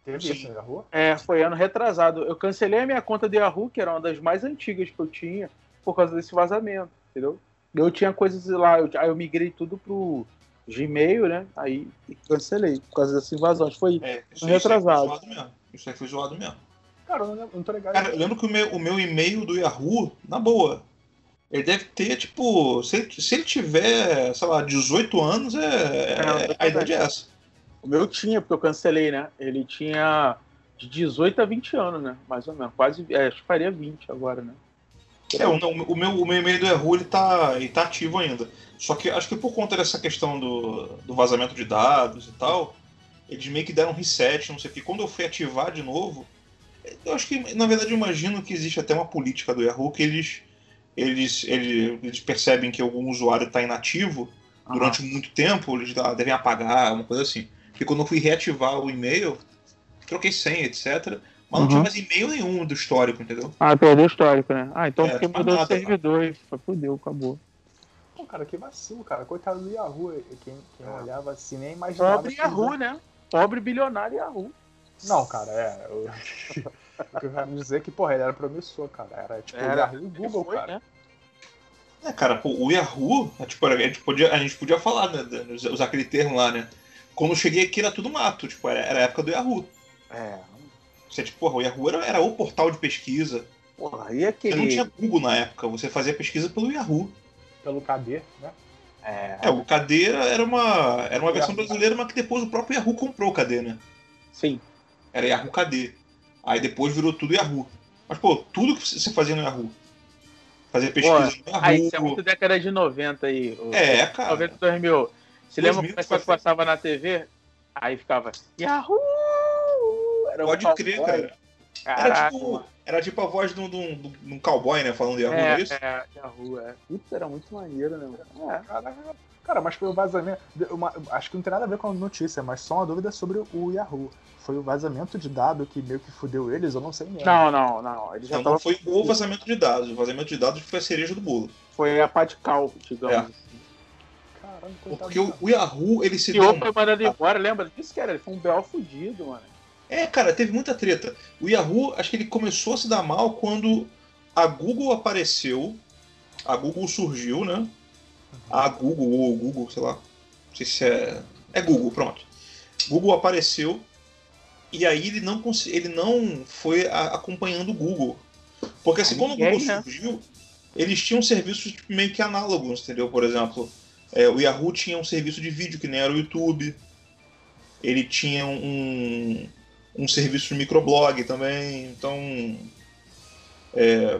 Speaker 2: Teve isso na rua?
Speaker 3: É, foi ano retrasado. Eu cancelei a minha conta do Yahoo, que era uma das mais antigas que eu tinha, por causa desse vazamento, entendeu? Eu tinha coisas lá, eu, aí eu migrei tudo pro Gmail, né? Aí cancelei, por causa dessa invasão. Foi
Speaker 1: É, isso,
Speaker 3: Retrasado.
Speaker 1: Isso aí foi zoado mesmo. Isso aí foi zoado mesmo.
Speaker 2: Cara, eu não, tô ligado.
Speaker 1: Cara, eu lembro que o meu, o meu e-mail do Yahoo, na boa, ele deve ter, tipo, se ele, se ele tiver, sei lá, 18 anos, é, é- a idade é essa.
Speaker 3: O meu tinha, porque eu cancelei, né? Ele tinha de 18 a 20 anos, né? Mais ou menos. Quase, é, acho que faria 20 agora, né?
Speaker 1: É, o, o meu, o meu e-mail do Yahoo, ele tá, ele tá ativo ainda. Só que acho que por conta dessa questão do, do vazamento de dados e tal, eles meio que deram um reset, não sei o que. Quando eu fui ativar de novo, eu acho que, na verdade, eu imagino que existe até uma política do Yahoo que eles, eles, eles, eles percebem que algum usuário está inativo durante muito tempo, eles devem apagar, uma coisa assim. Porque quando eu fui reativar o e-mail, troquei senha, etc. Mas não
Speaker 3: Uhum.
Speaker 1: tinha mais e-mail nenhum do histórico, entendeu?
Speaker 3: Ah, perdeu o histórico, né? Ah, então
Speaker 1: É,
Speaker 3: porque mudou o servidor e fudeu, acabou.
Speaker 2: Pô, cara, que vacilo, cara. Coitado do Yahoo. Quem, quem olhava assim nem imaginava.
Speaker 3: Pobre
Speaker 2: que-
Speaker 3: Yahoo, né? Pobre bilionário Yahoo.
Speaker 2: Não, cara, é. eu- (laughs) O que eu quero dizer é que, porra, ele era promissor, cara. Era tipo
Speaker 3: Era.
Speaker 2: o Yahoo e o Google,
Speaker 3: Foi,
Speaker 2: cara.
Speaker 3: né?
Speaker 1: É, cara, pô, o Yahoo, é, tipo, a, gente podia, a gente podia falar, né, usar aquele termo lá, né? Quando eu cheguei aqui era tudo mato, tipo, era, era a época do Yahoo.
Speaker 3: É.
Speaker 1: Você, tipo, porra, o Yahoo era, era o portal de pesquisa.
Speaker 3: Porra, e
Speaker 1: Você
Speaker 3: aquele.
Speaker 1: não tinha Google na época, você fazia pesquisa pelo Yahoo.
Speaker 2: Pelo KD, né?
Speaker 3: É,
Speaker 1: É, o KD era uma, era uma versão brasileira, mas que depois o próprio Yahoo comprou o KD, né?
Speaker 3: sim.
Speaker 1: Era Yahoo KD. Aí depois virou tudo Yahoo. Mas, pô, tudo que você fazia no Yahoo. Fazer pesquisa no Yahoo.
Speaker 3: Ah, isso é muito década de 90 aí. o-
Speaker 1: É, cara.
Speaker 3: 90 2000. Você lembra
Speaker 1: 2000
Speaker 3: como é que passava na TV? Aí ficava Yahoo! Era um
Speaker 1: Pode crer,
Speaker 3: cowboy.
Speaker 1: cara. Era tipo,
Speaker 3: mano.
Speaker 1: era tipo a voz de um, de um- de um cowboy, né? Falando Yahoo, não é
Speaker 3: É,
Speaker 1: isso?
Speaker 3: é, Yahoo, é. Putz, era muito maneiro, né? mano? É.
Speaker 2: Cara, cara, mas foi o vazamento. uma- acho que não tem nada a ver com a notícia, mas só uma dúvida sobre o Yahoo. Foi o vazamento de dado que meio que fudeu eles, eu não sei mesmo.
Speaker 3: Não, não, não. Ele já
Speaker 1: Então
Speaker 3: tava.
Speaker 1: não foi o vazamento de dados. O vazamento de dados foi a cereja do bolo.
Speaker 3: Foi a pá de cal, digamos.
Speaker 1: É.
Speaker 2: coitado.
Speaker 1: Porque o, o Yahoo, ele se
Speaker 3: E
Speaker 1: deu.
Speaker 3: o foi mandado embora, lembra disso, cara? Ele foi um B.O. fudido, mano.
Speaker 1: É, cara, teve muita treta. O Yahoo, acho que ele começou a se dar mal quando a Google apareceu. A Google surgiu, né? A Google ou o Google, sei lá. Não sei se é. É Google, pronto. Google apareceu e aí ele não, cons- ele não foi a- acompanhando o Google. Porque assim,
Speaker 3: Ah,
Speaker 1: quando o Google
Speaker 3: né?
Speaker 1: surgiu, eles tinham serviços tipo, meio que análogos, entendeu? Por exemplo, é, o Yahoo tinha um serviço de vídeo que nem era o YouTube. Ele tinha um, um serviço de microblog também. Então, é,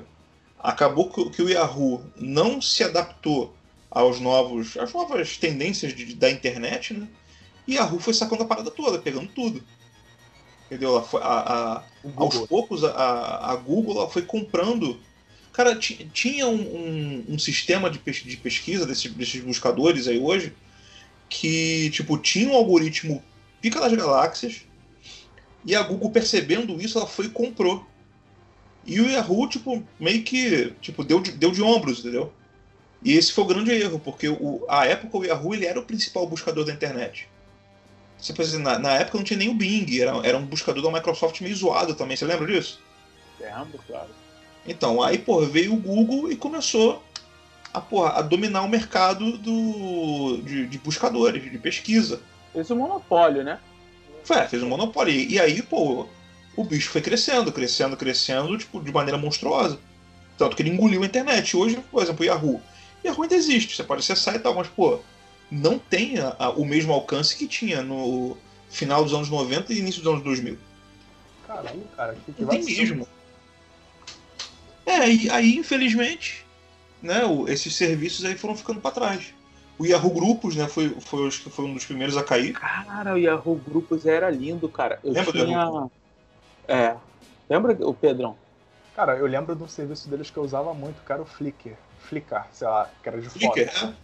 Speaker 1: acabou que, o Yahoo não se adaptou aos novos, às novas tendências de- da internet, né? E Yahoo foi sacando a parada toda, pegando tudo. Entendeu? A- a-
Speaker 2: O
Speaker 1: aos poucos a, a Google ela foi comprando. Cara, ti- tinha um, um- um sistema de, pes- de pesquisa desses, desses buscadores aí hoje que, tipo, tinha um algoritmo pica das galáxias e a Google percebendo isso, ela foi e comprou. E o Yahoo, tipo, meio que tipo, deu, de, deu de ombros, entendeu? E esse foi o grande erro, porque o, a época o Yahoo ele era o principal buscador da internet. Você pensa, na, na época não tinha nem o Bing, era, era um buscador da Microsoft meio zoado também, você lembra disso?
Speaker 3: Lembro, claro.
Speaker 1: Então, aí, porra, veio o Google e começou a, porra, a dominar o mercado do, de, de buscadores, de pesquisa.
Speaker 3: Fez um monopólio, né?
Speaker 1: Foi, fez um monopólio. E aí, pô, o bicho foi crescendo, crescendo, crescendo, tipo, de maneira monstruosa. Tanto que ele engoliu a internet. Hoje, por exemplo, o Yahoo. Yahoo ainda existe, você pode acessar e tal, mas, pô, não tem a, a, o mesmo alcance que tinha no final dos anos 90 e início dos anos 2000.
Speaker 2: Caralho, cara, que, que
Speaker 1: Não tem mesmo. É, e aí, infelizmente, né, o- esses serviços aí foram ficando para trás. O Yahoo Grupos, né, foi, foi, acho que foi um dos primeiros a cair.
Speaker 3: Cara, o Yahoo Grupos era lindo, cara. Eu
Speaker 1: Lembra do
Speaker 3: tinha. É. Lembra o Pedrão?
Speaker 2: Cara, eu lembro de um serviço deles que eu usava muito, cara, o Flickr. Flickr, sei lá, que era de foto.
Speaker 1: Flickr, né?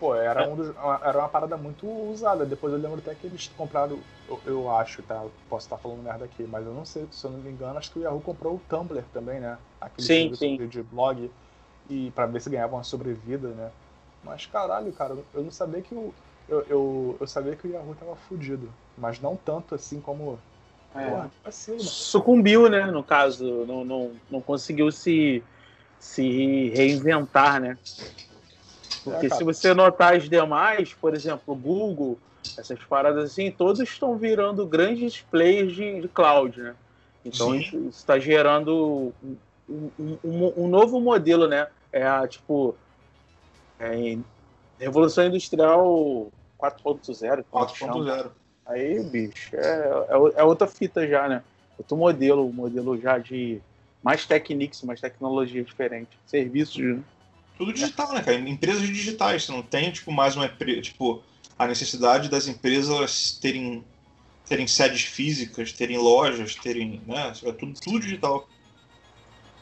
Speaker 2: Pô, era, um dos- era uma parada muito usada. Depois eu lembro até que eles compraram, eu, eu acho, tá? Posso estar falando merda aqui, mas eu não sei, se eu não me engano, acho que o Yahoo comprou o Tumblr também, né? Aquele
Speaker 3: Sim,
Speaker 2: serviço
Speaker 3: sim.
Speaker 2: de- blog. E pra ver se ganhava uma sobrevida, né? Mas caralho, cara, eu não sabia que o. Eu, eu, eu sabia que o Yahoo tava fudido. Mas não tanto assim como.
Speaker 3: É.
Speaker 2: Porra, que vacilo, mano.
Speaker 3: Sucumbiu, né? No caso, não, não, não conseguiu se, se reinventar, né? Porque
Speaker 2: É,
Speaker 3: se você notar as demais, por exemplo, o Google, essas paradas assim, todos estão virando grandes players de, de cloud, né? Então
Speaker 1: Sim.
Speaker 3: isso está gerando um, um- um- novo modelo, né? É a, tipo, é, Revolução Industrial 4.0. como que chama?
Speaker 1: 4.0.
Speaker 3: Aí, bicho, é, é, é outra fita já, né? Outro modelo, modelo já de mais techniques, mais tecnologia diferente. Serviços, né?
Speaker 1: Tudo digital, né, cara? Empresas digitais. Você não tem, tipo, mais uma tipo, a necessidade das empresas terem, terem sedes físicas, terem lojas, terem. né? É tudo, tudo digital.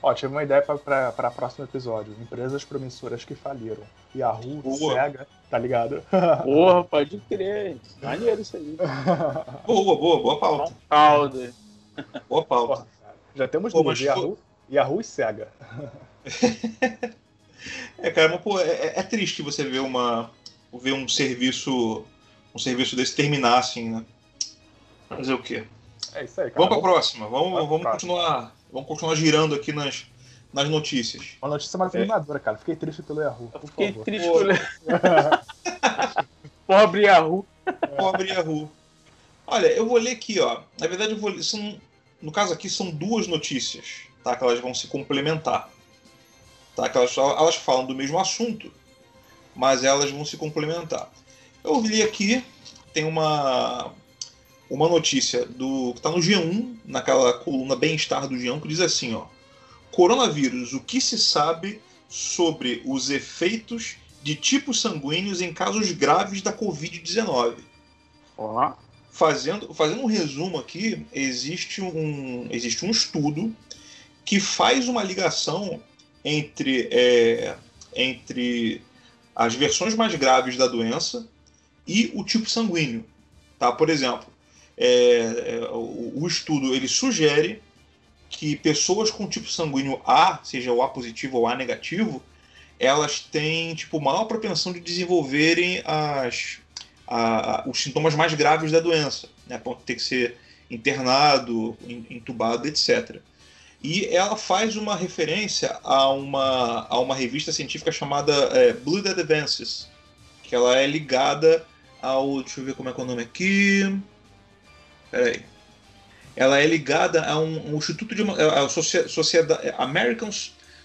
Speaker 2: Ó, tive uma ideia pra próximo episódio. Empresas promissoras que faliram. Yahoo,
Speaker 1: Boa.
Speaker 2: Sega, tá ligado? (laughs)
Speaker 3: Porra, pode crer. Maneiro isso aí.
Speaker 1: Boa, boa, boa pauta.
Speaker 3: Calda.
Speaker 1: Boa pauta.
Speaker 2: Já temos
Speaker 1: Pô,
Speaker 2: duas, Yahoo, Yahoo e Sega. (laughs)
Speaker 1: É, cara, mas pô, é, é- é triste você ver uma. Ver um serviço. um serviço desse terminar assim, né? Fazer o quê?
Speaker 2: É isso aí, cara.
Speaker 1: Vamos pra próxima. Vamos,
Speaker 2: Vamos
Speaker 1: continuar. Vamos continuar girando aqui nas, nas notícias.
Speaker 2: Uma notícia mais animadora, cara. Fiquei triste pelo Yahoo,
Speaker 3: Eu
Speaker 2: por
Speaker 3: fiquei
Speaker 2: favor.
Speaker 3: triste ele. (laughs) Pobre Yahoo.
Speaker 1: Pobre Yahoo. Olha, eu vou ler aqui, ó. Na verdade, eu vou ler. São, no caso aqui, são duas notícias, tá? Que elas vão se complementar. Tá? Que elas, elas falam do mesmo assunto, mas elas vão se complementar. Eu li aqui, tem uma, uma notícia do que está no G1, naquela coluna Bem-Estar do G1, que diz assim, ó. Coronavírus, o que se sabe sobre os efeitos de tipos sanguíneos em casos graves da Covid-19?
Speaker 3: Ó.
Speaker 1: fazendo, fazendo um resumo aqui, existe um, existe um estudo que faz uma ligação entre, é, entre as versões mais graves da doença e o tipo sanguíneo. Tá? Por exemplo, é, é, o, o estudo ele sugere que pessoas com tipo sanguíneo A, seja o A positivo ou A negativo, elas têm tipo maior propensão de desenvolverem as, a- os sintomas mais graves da doença, né? Pode ter que ser internado, en- entubado, etc. E ela faz uma referência a uma, a uma revista científica chamada é, Blood Advances, que ela é ligada ao. Deixa eu ver como é que é o nome aqui. Peraí. Ela é ligada a um, um instituto de. A socie- sociedade, American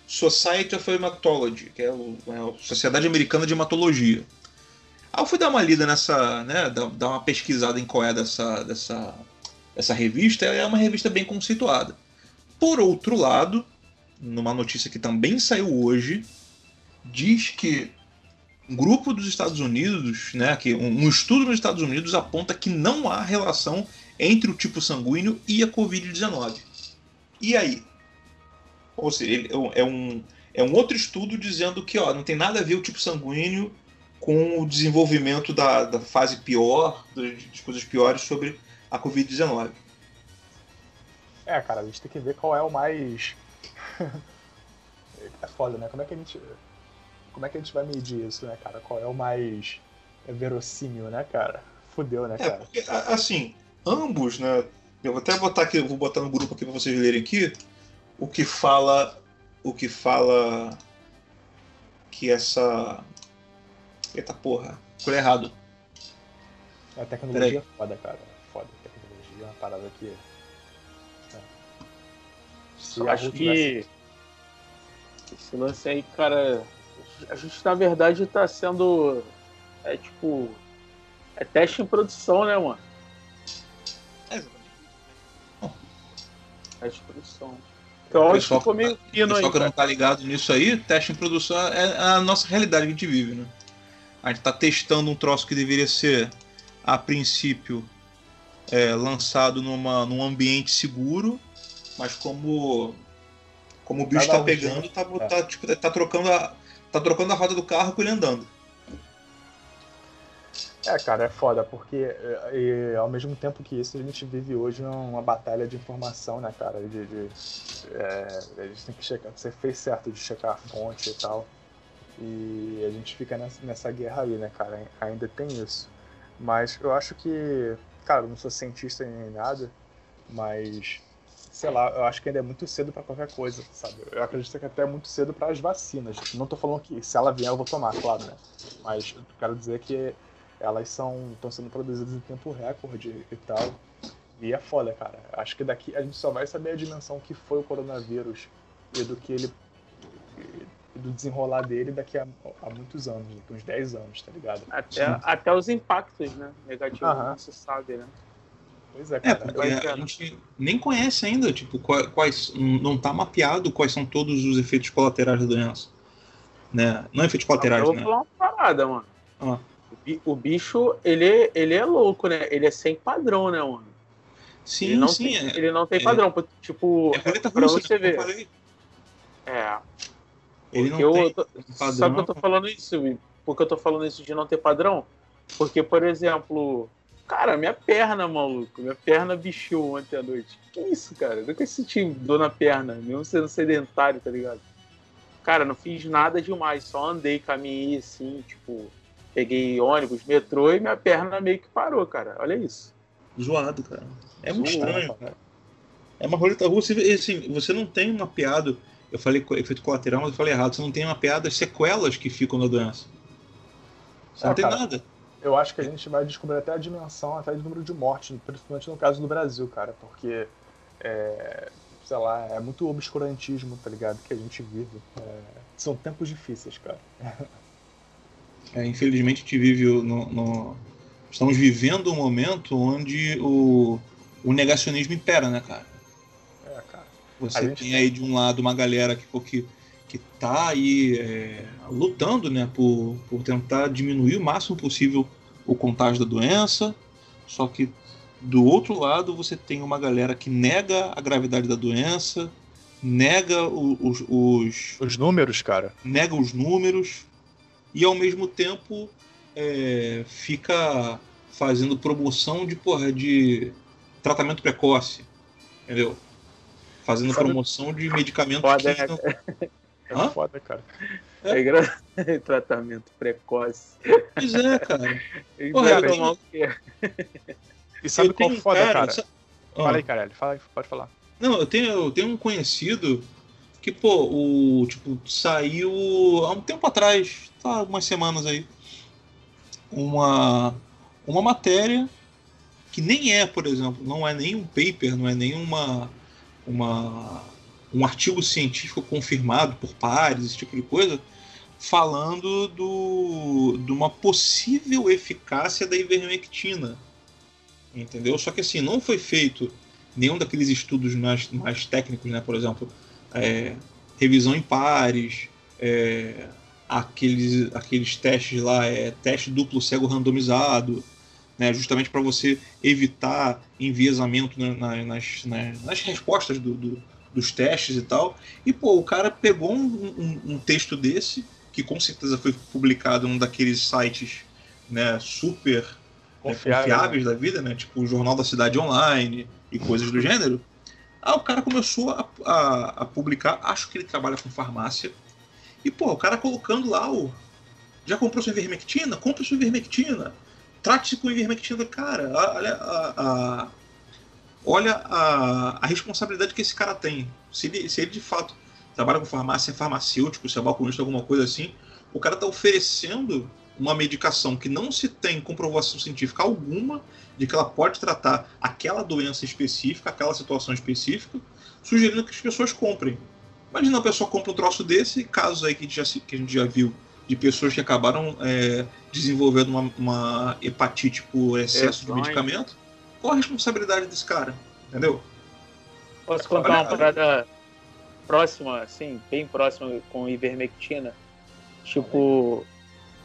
Speaker 1: Society of Hematology, que é é a Sociedade Americana de Hematologia. Aí eu fui dar uma lida nessa, né, dar uma pesquisada em qual é dessa, dessa, dessa revista, ela é uma revista bem conceituada. Por outro lado, numa notícia que também saiu hoje, diz que um grupo dos Estados Unidos, né, que um, estudo nos Estados Unidos aponta que não há relação entre o tipo sanguíneo e a Covid-19. E aí? Ou seja, ele- é um, é um outro estudo dizendo que ó, não tem nada a ver o tipo sanguíneo com o desenvolvimento da, da fase pior, das coisas piores sobre a Covid-19.
Speaker 2: É, cara, a gente tem que ver qual é o mais (laughs) é foda, né? Como é que a gente. Como é que a gente vai medir isso, né, cara? Qual é o mais verossímil, né, cara? Fudeu, né,
Speaker 1: É,
Speaker 2: cara?
Speaker 1: porque, a- assim, ambos, né? Eu vou até botar aqui, eu vou botar no grupo aqui pra vocês lerem aqui o que fala. O que fala que essa. Eita porra. Ficou errado.
Speaker 2: A tecnologia é foda, cara. Foda. A tecnologia é uma parada que. Se
Speaker 3: Eu acho que esse lance aí, cara, a gente na verdade tá sendo. É tipo. É teste em produção, né, mano?
Speaker 1: É,
Speaker 3: Teste em produção. Então, eu acho que
Speaker 1: pessoal
Speaker 3: ficou meio
Speaker 1: O
Speaker 3: fino aí.
Speaker 1: pessoal que não
Speaker 3: Cara.
Speaker 1: tá ligado nisso aí, teste em produção é a nossa realidade que a gente vive, né? A gente tá testando um troço que deveria ser, a princípio, é, lançado numa, num ambiente seguro, mas como, como o bicho
Speaker 2: Tá
Speaker 1: tá pegando, tá,
Speaker 2: É.
Speaker 1: tá, tipo, tá, trocando a, tá trocando a roda do carro com ele andando.
Speaker 2: É, cara, é foda, porque é, e, ao mesmo tempo que isso, a gente vive hoje uma batalha de informação, né, cara? De, de- é, a gente tem que checar, você fez certo de checar a fonte e tal. E a gente fica nessa, nessa guerra aí, né, cara? Ainda tem isso. Mas eu acho que, cara, eu não sou cientista nem nada, mas sei lá, eu acho que ainda é muito cedo pra qualquer coisa, sabe? Eu acredito que até é muito cedo para as vacinas. Não tô falando que se ela vier eu vou tomar, claro, né? Mas eu quero dizer que elas são estão sendo produzidas em tempo recorde e tal. E é foda, cara. Acho que daqui a gente só vai saber a dimensão que foi o coronavírus e do que ele do desenrolar dele daqui a, a muitos anos, daqui uns 10 anos, tá ligado?
Speaker 3: Até, até os impactos, né? Negativos,
Speaker 2: Aham.
Speaker 3: não se sabe, né?
Speaker 2: Pois é,
Speaker 1: É,
Speaker 2: cara.
Speaker 1: porque
Speaker 3: vai
Speaker 1: a
Speaker 3: né?
Speaker 1: gente nem conhece ainda, tipo, qua- quais. Não tá mapeado quais são todos os efeitos colaterais da doença. Né? Não efeitos colaterais,
Speaker 3: eu vou
Speaker 1: né?
Speaker 3: falar uma parada, mano.
Speaker 1: Ah.
Speaker 3: O bi- O bicho, ele, ele é louco, né? Ele é sem padrão, né, mano?
Speaker 1: Sim,
Speaker 3: ele não
Speaker 1: sim.
Speaker 3: tem,
Speaker 1: é,
Speaker 3: ele não tem
Speaker 1: é-
Speaker 3: padrão. Tipo,
Speaker 1: é roleta
Speaker 3: pra
Speaker 1: russa,
Speaker 3: você
Speaker 1: né,
Speaker 3: ver.
Speaker 1: falei.
Speaker 3: É.
Speaker 1: Ele não
Speaker 3: Porque eu,
Speaker 1: tem
Speaker 3: tô-
Speaker 1: padrão.
Speaker 3: Sabe que eu tô falando isso, Vi? Por que eu tô falando isso de não ter padrão? Porque, por exemplo, cara, minha perna, maluco, minha perna bichou ontem à noite. Que isso, cara? Eu nunca senti dor na perna, mesmo sendo sedentário, tá ligado? Cara, não fiz nada demais, só andei, caminhei assim, tipo, peguei ônibus, metrô e minha perna meio que parou, cara. Olha isso.
Speaker 1: Zoado, cara. É muito
Speaker 3: Zoado,
Speaker 1: estranho, cara. É uma roleta russa. Assim, você não tem mapeado. Eu falei efeito colateral, mas eu falei errado. Você não tem mapeado as sequelas que ficam da doença. Você
Speaker 2: É,
Speaker 1: não tem
Speaker 2: cara.
Speaker 1: nada.
Speaker 2: Eu acho que a gente vai descobrir até a dimensão, até o número de mortes, principalmente no caso do Brasil, cara, porque, é, sei lá, é muito obscurantismo, tá ligado, que a gente vive. É, são tempos difíceis, cara.
Speaker 1: É, infelizmente, a gente vive no, no- Estamos vivendo um momento onde o, o negacionismo impera, né, cara?
Speaker 2: É, cara.
Speaker 1: Você tem
Speaker 2: tem-
Speaker 1: aí de um lado uma galera que, que, que tá aí é, lutando, né, por, por tentar diminuir o máximo possível o contágio da doença, só que do outro lado você tem uma galera que nega a gravidade da doença, nega os, os,
Speaker 2: Os números, cara.
Speaker 1: nega os números e ao mesmo tempo é, fica fazendo promoção de porra de tratamento precoce, entendeu? Fazendo promoção de medicamento
Speaker 3: Foda,
Speaker 1: que
Speaker 3: né?
Speaker 1: não-
Speaker 2: É foda, cara. (laughs)
Speaker 3: É gra... (laughs) Tratamento precoce.
Speaker 1: Pois é, cara.
Speaker 3: E
Speaker 1: Porra,
Speaker 3: tomar o quê?
Speaker 2: E sabe
Speaker 1: Eu
Speaker 2: qual
Speaker 1: tenho um
Speaker 2: foda, cara?
Speaker 1: sa- Ah,
Speaker 2: Fala aí, caralho. Fala aí, pode falar.
Speaker 1: Não, eu tenho, eu tenho um conhecido que, pô, o tipo, saiu há um tempo atrás, tá, algumas semanas aí, uma, uma matéria que nem é, por exemplo, não é nem um paper, não é nem uma, uma, um artigo científico confirmado por pares, esse tipo de coisa, falando do, de uma possível eficácia da ivermectina. Entendeu? Só que assim, não foi feito nenhum daqueles estudos mais, mais técnicos, né? Por exemplo, é, revisão em pares, é, aqueles, aqueles testes lá, é, teste duplo cego randomizado, né? Justamente para você evitar enviesamento na- na- nas, nas, nas respostas do- do- dos testes e tal. E pô, o cara pegou um, um- um texto desse que com certeza foi publicado num daqueles sites, né? Super né, confiáveis da vida, né? Tipo o Jornal da Cidade Online e coisas do gênero. Ah, o cara começou a, a, a, publicar, acho que ele trabalha com farmácia. E, pô, o cara colocando lá o. Já comprou sua ivermectina? Compre sua ivermectina. Trate-se com ivermectina. Cara, olha a, a, olha a, a responsabilidade que esse cara tem. Se ele, se ele de fato trabalha com farmácia, é farmacêutico, se é balconista, alguma coisa assim, o cara está oferecendo uma medicação que não se tem comprovação científica alguma de que ela pode tratar aquela doença específica, aquela situação específica, sugerindo que as pessoas comprem. Imagina a pessoa compra um troço desse, casos aí que a gente já, que a gente já viu de pessoas que acabaram é, desenvolvendo uma, uma, hepatite por excesso é, de medicamento. Qual a responsabilidade desse cara? Entendeu?
Speaker 3: Posso contar uma parada próxima, assim, bem próxima com ivermectina? Tipo,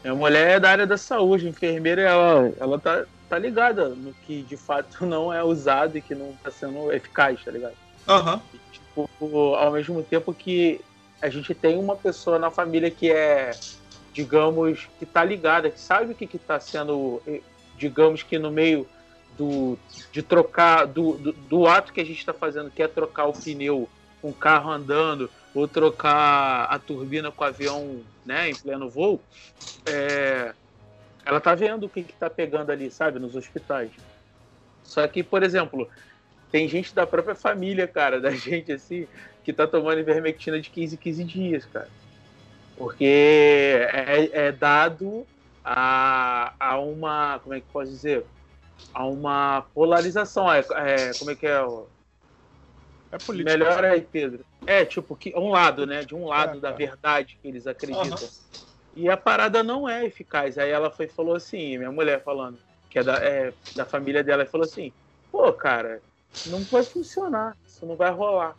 Speaker 3: minha mulher é da área da saúde, enfermeira, ela, ela tá, tá ligada no que de fato (laughs) não é usado e que não tá sendo eficaz, tá ligado?
Speaker 1: Uhum.
Speaker 3: Tipo, ao mesmo tempo que a gente tem uma pessoa na família que é, digamos, que tá ligada, que sabe o que que tá sendo, eh, digamos que no meio do, de trocar, do, do, do ato que a gente está fazendo, que é trocar o pneu o carro andando, ou trocar a turbina com o avião né, em pleno voo, é, ela tá vendo o que, que tá pegando ali, sabe, nos hospitais. Só que, por exemplo, tem gente da própria família, cara, da (laughs) gente assim, que tá tomando ivermectina de 15 15 dias, cara. Porque é, é dado a, a uma. Como é que posso dizer? A uma polarização. É, é como é que é? É político. Melhor aí, Pedro. É, tipo, que um lado, né? De um lado é, da verdade que eles acreditam. Uhum. E a parada não é eficaz. Aí ela foi falou assim, minha mulher falando, que é da, é, da família dela, falou assim, pô, cara, não vai funcionar, isso não vai rolar.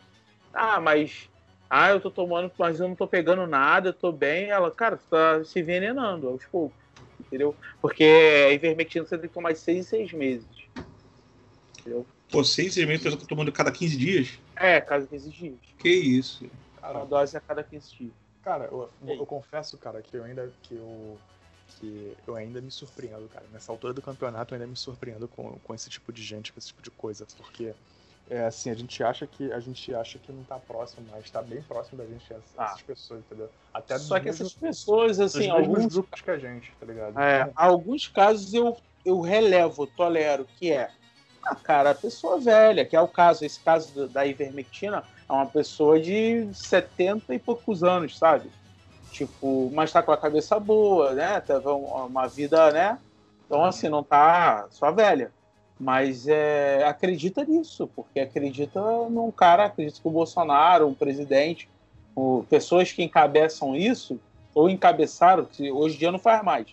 Speaker 3: Ah, mas ah, eu tô tomando, mas eu não tô pegando nada, eu tô bem. Ela, cara, tu tá se envenenando aos poucos. Entendeu? Porque a ivermectina você tem que tomar de seis em seis meses.
Speaker 1: Entendeu? Pô, seis em seis meses eu tô tomando cada 15 dias?
Speaker 3: É, cada 15 dias.
Speaker 1: Que isso?
Speaker 3: Uma dose a cada 15 dias.
Speaker 2: Cara, eu, eu, confesso, cara, que eu ainda que eu que eu ainda me surpreendo, cara. Nessa altura do campeonato eu ainda me surpreendo com, com esse tipo de gente, com esse tipo de coisa, porque é assim, a gente acha que a gente acha que não tá próximo, mas tá bem próximo da gente essas, ah. pessoas, entendeu?
Speaker 3: Até Só que essas pessoas, assim, alguns
Speaker 2: grupos que a gente, tá ligado?
Speaker 3: É, então, alguns casos eu eu relevo, tolero, que é ah, cara, a pessoa velha, que é o caso, esse caso da ivermectina, é uma pessoa de 70 e poucos anos, sabe? Tipo, mas tá com a cabeça boa, né? Teve uma vida, né? Então, assim, não tá só velha. Mas é, acredita nisso, porque acredita num cara, acredita que o Bolsonaro, um presidente, o, pessoas que encabeçam isso, ou encabeçaram, que hoje em dia não faz mais.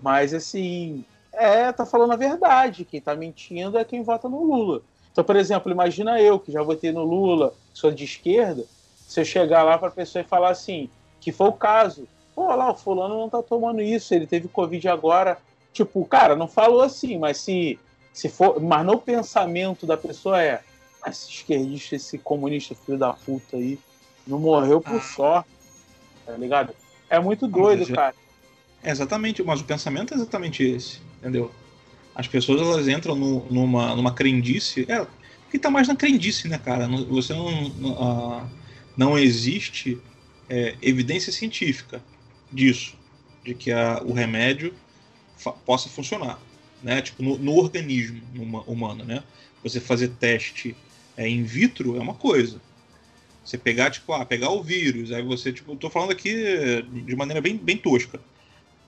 Speaker 3: Mas, assim, é, tá falando a verdade. Quem tá mentindo é quem vota no Lula. Então, por exemplo, imagina eu, que já votei no Lula, sou de esquerda, se eu chegar lá para a pessoa e falar assim, que foi o caso, pô, lá, o fulano não tá tomando isso, ele teve Covid agora. Tipo, cara, não falou assim, mas se, se for. Mas no pensamento da pessoa é, esse esquerdista, esse comunista, filho da puta aí, não morreu por ah. sorte, tá ligado? É muito doido, cara.
Speaker 1: É exatamente, mas o pensamento é exatamente esse, entendeu? As pessoas elas entram no, numa, numa crendice, é, que tá mais na crendice, né, cara? Você não, não, não existe é, evidência científica disso, de que a, o remédio possa funcionar, né? Tipo, no, no organismo humano, né? Você fazer teste é, in vitro é uma coisa. Você pegar, tipo, ah, pegar o vírus, aí você, tipo, eu tô falando aqui de maneira bem, bem tosca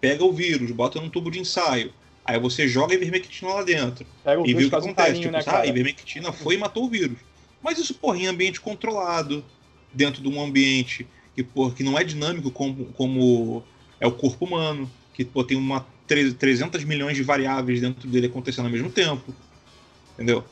Speaker 1: pega o vírus, bota num tubo de ensaio. Aí você joga a ivermectina lá dentro. Pega o e vê o que acontece. Um carinho, tipo, né, ah, a ivermectina foi e matou o vírus. Mas isso, porra, em ambiente controlado, dentro de um ambiente que, porra, que não é dinâmico como, como é o corpo humano, que porra, tem uma 300 milhões de variáveis dentro dele acontecendo ao mesmo tempo. Entendeu?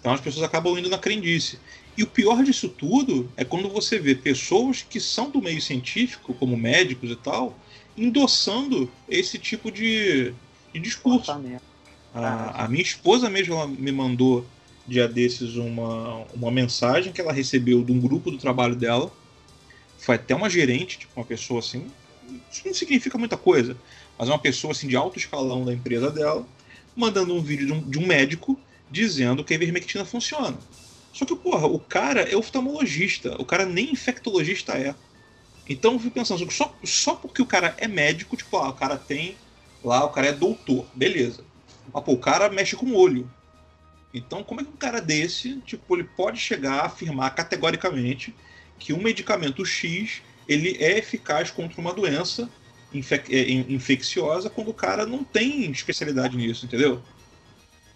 Speaker 1: Então as pessoas acabam indo na crendice. E o pior disso tudo é quando você vê pessoas que são do meio científico, como médicos e tal, endossando esse tipo de, de discurso. A, a, minha esposa mesmo ela me mandou dia desses uma, uma mensagem que ela recebeu de um grupo do trabalho dela. Foi até uma gerente, tipo uma pessoa assim. Isso não significa muita coisa, mas uma pessoa assim de alto escalão da empresa dela, mandando um vídeo de um, de um médico dizendo que a ivermectina funciona. Só que, porra, o cara é oftalmologista, o cara nem infectologista é. Então eu fico pensando, só, só porque o cara é médico, tipo, ah, o cara tem lá, o cara é doutor, beleza. Mas, pô, o cara mexe com o olho. Então, como é que um cara desse, tipo, ele pode chegar a afirmar categoricamente que um medicamento X ele é eficaz contra uma doença infec é, infecciosa quando o cara não tem especialidade nisso, entendeu?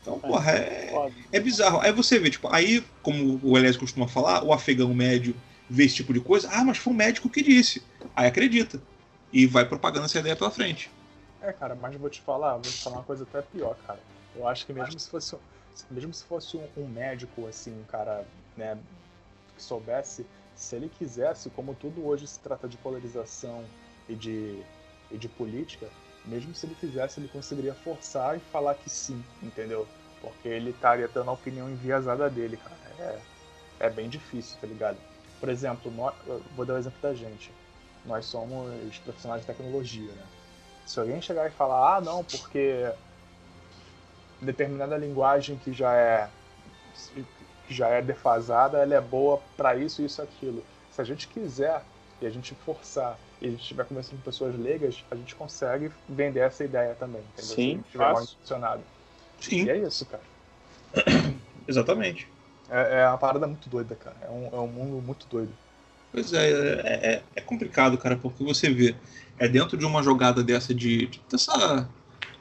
Speaker 1: Então, porra, é, é bizarro. Aí você vê, tipo, aí, como o Elias costuma falar, o afegão médio vê esse tipo de coisa, ah, mas foi o médico que disse. Aí acredita. E vai propagando essa ideia pela frente.
Speaker 2: É, cara, mas vou te falar, vou te falar uma coisa até pior, cara. Eu acho que mesmo se fosse, mesmo se fosse um, um médico, assim, um cara, né, que soubesse, se ele quisesse, como tudo hoje se trata de polarização e de, e de política, mesmo se ele quisesse, ele conseguiria forçar e falar que sim, entendeu? Porque ele estaria dando a opinião enviesada dele, cara. É, é bem difícil, tá ligado? Por exemplo, nós, vou dar o um exemplo da gente. Nós somos profissionais de tecnologia, né? Se alguém chegar e falar, ah, não, porque determinada linguagem que já é que já é defasada, ela é boa para isso, isso, aquilo. Se a gente quiser e a gente forçar e a gente estiver conversando com pessoas leigas, a gente consegue vender essa ideia também, entendeu?
Speaker 3: Sim,
Speaker 2: Se a gente estiver mal intencionado.
Speaker 1: Sim.
Speaker 2: E é isso, cara.
Speaker 1: Exatamente.
Speaker 2: É, é uma parada muito doida, cara. É um, é um mundo muito doido.
Speaker 1: Pois é, é, é, é complicado, cara, porque você vê, é dentro de uma jogada dessa de, de dessa,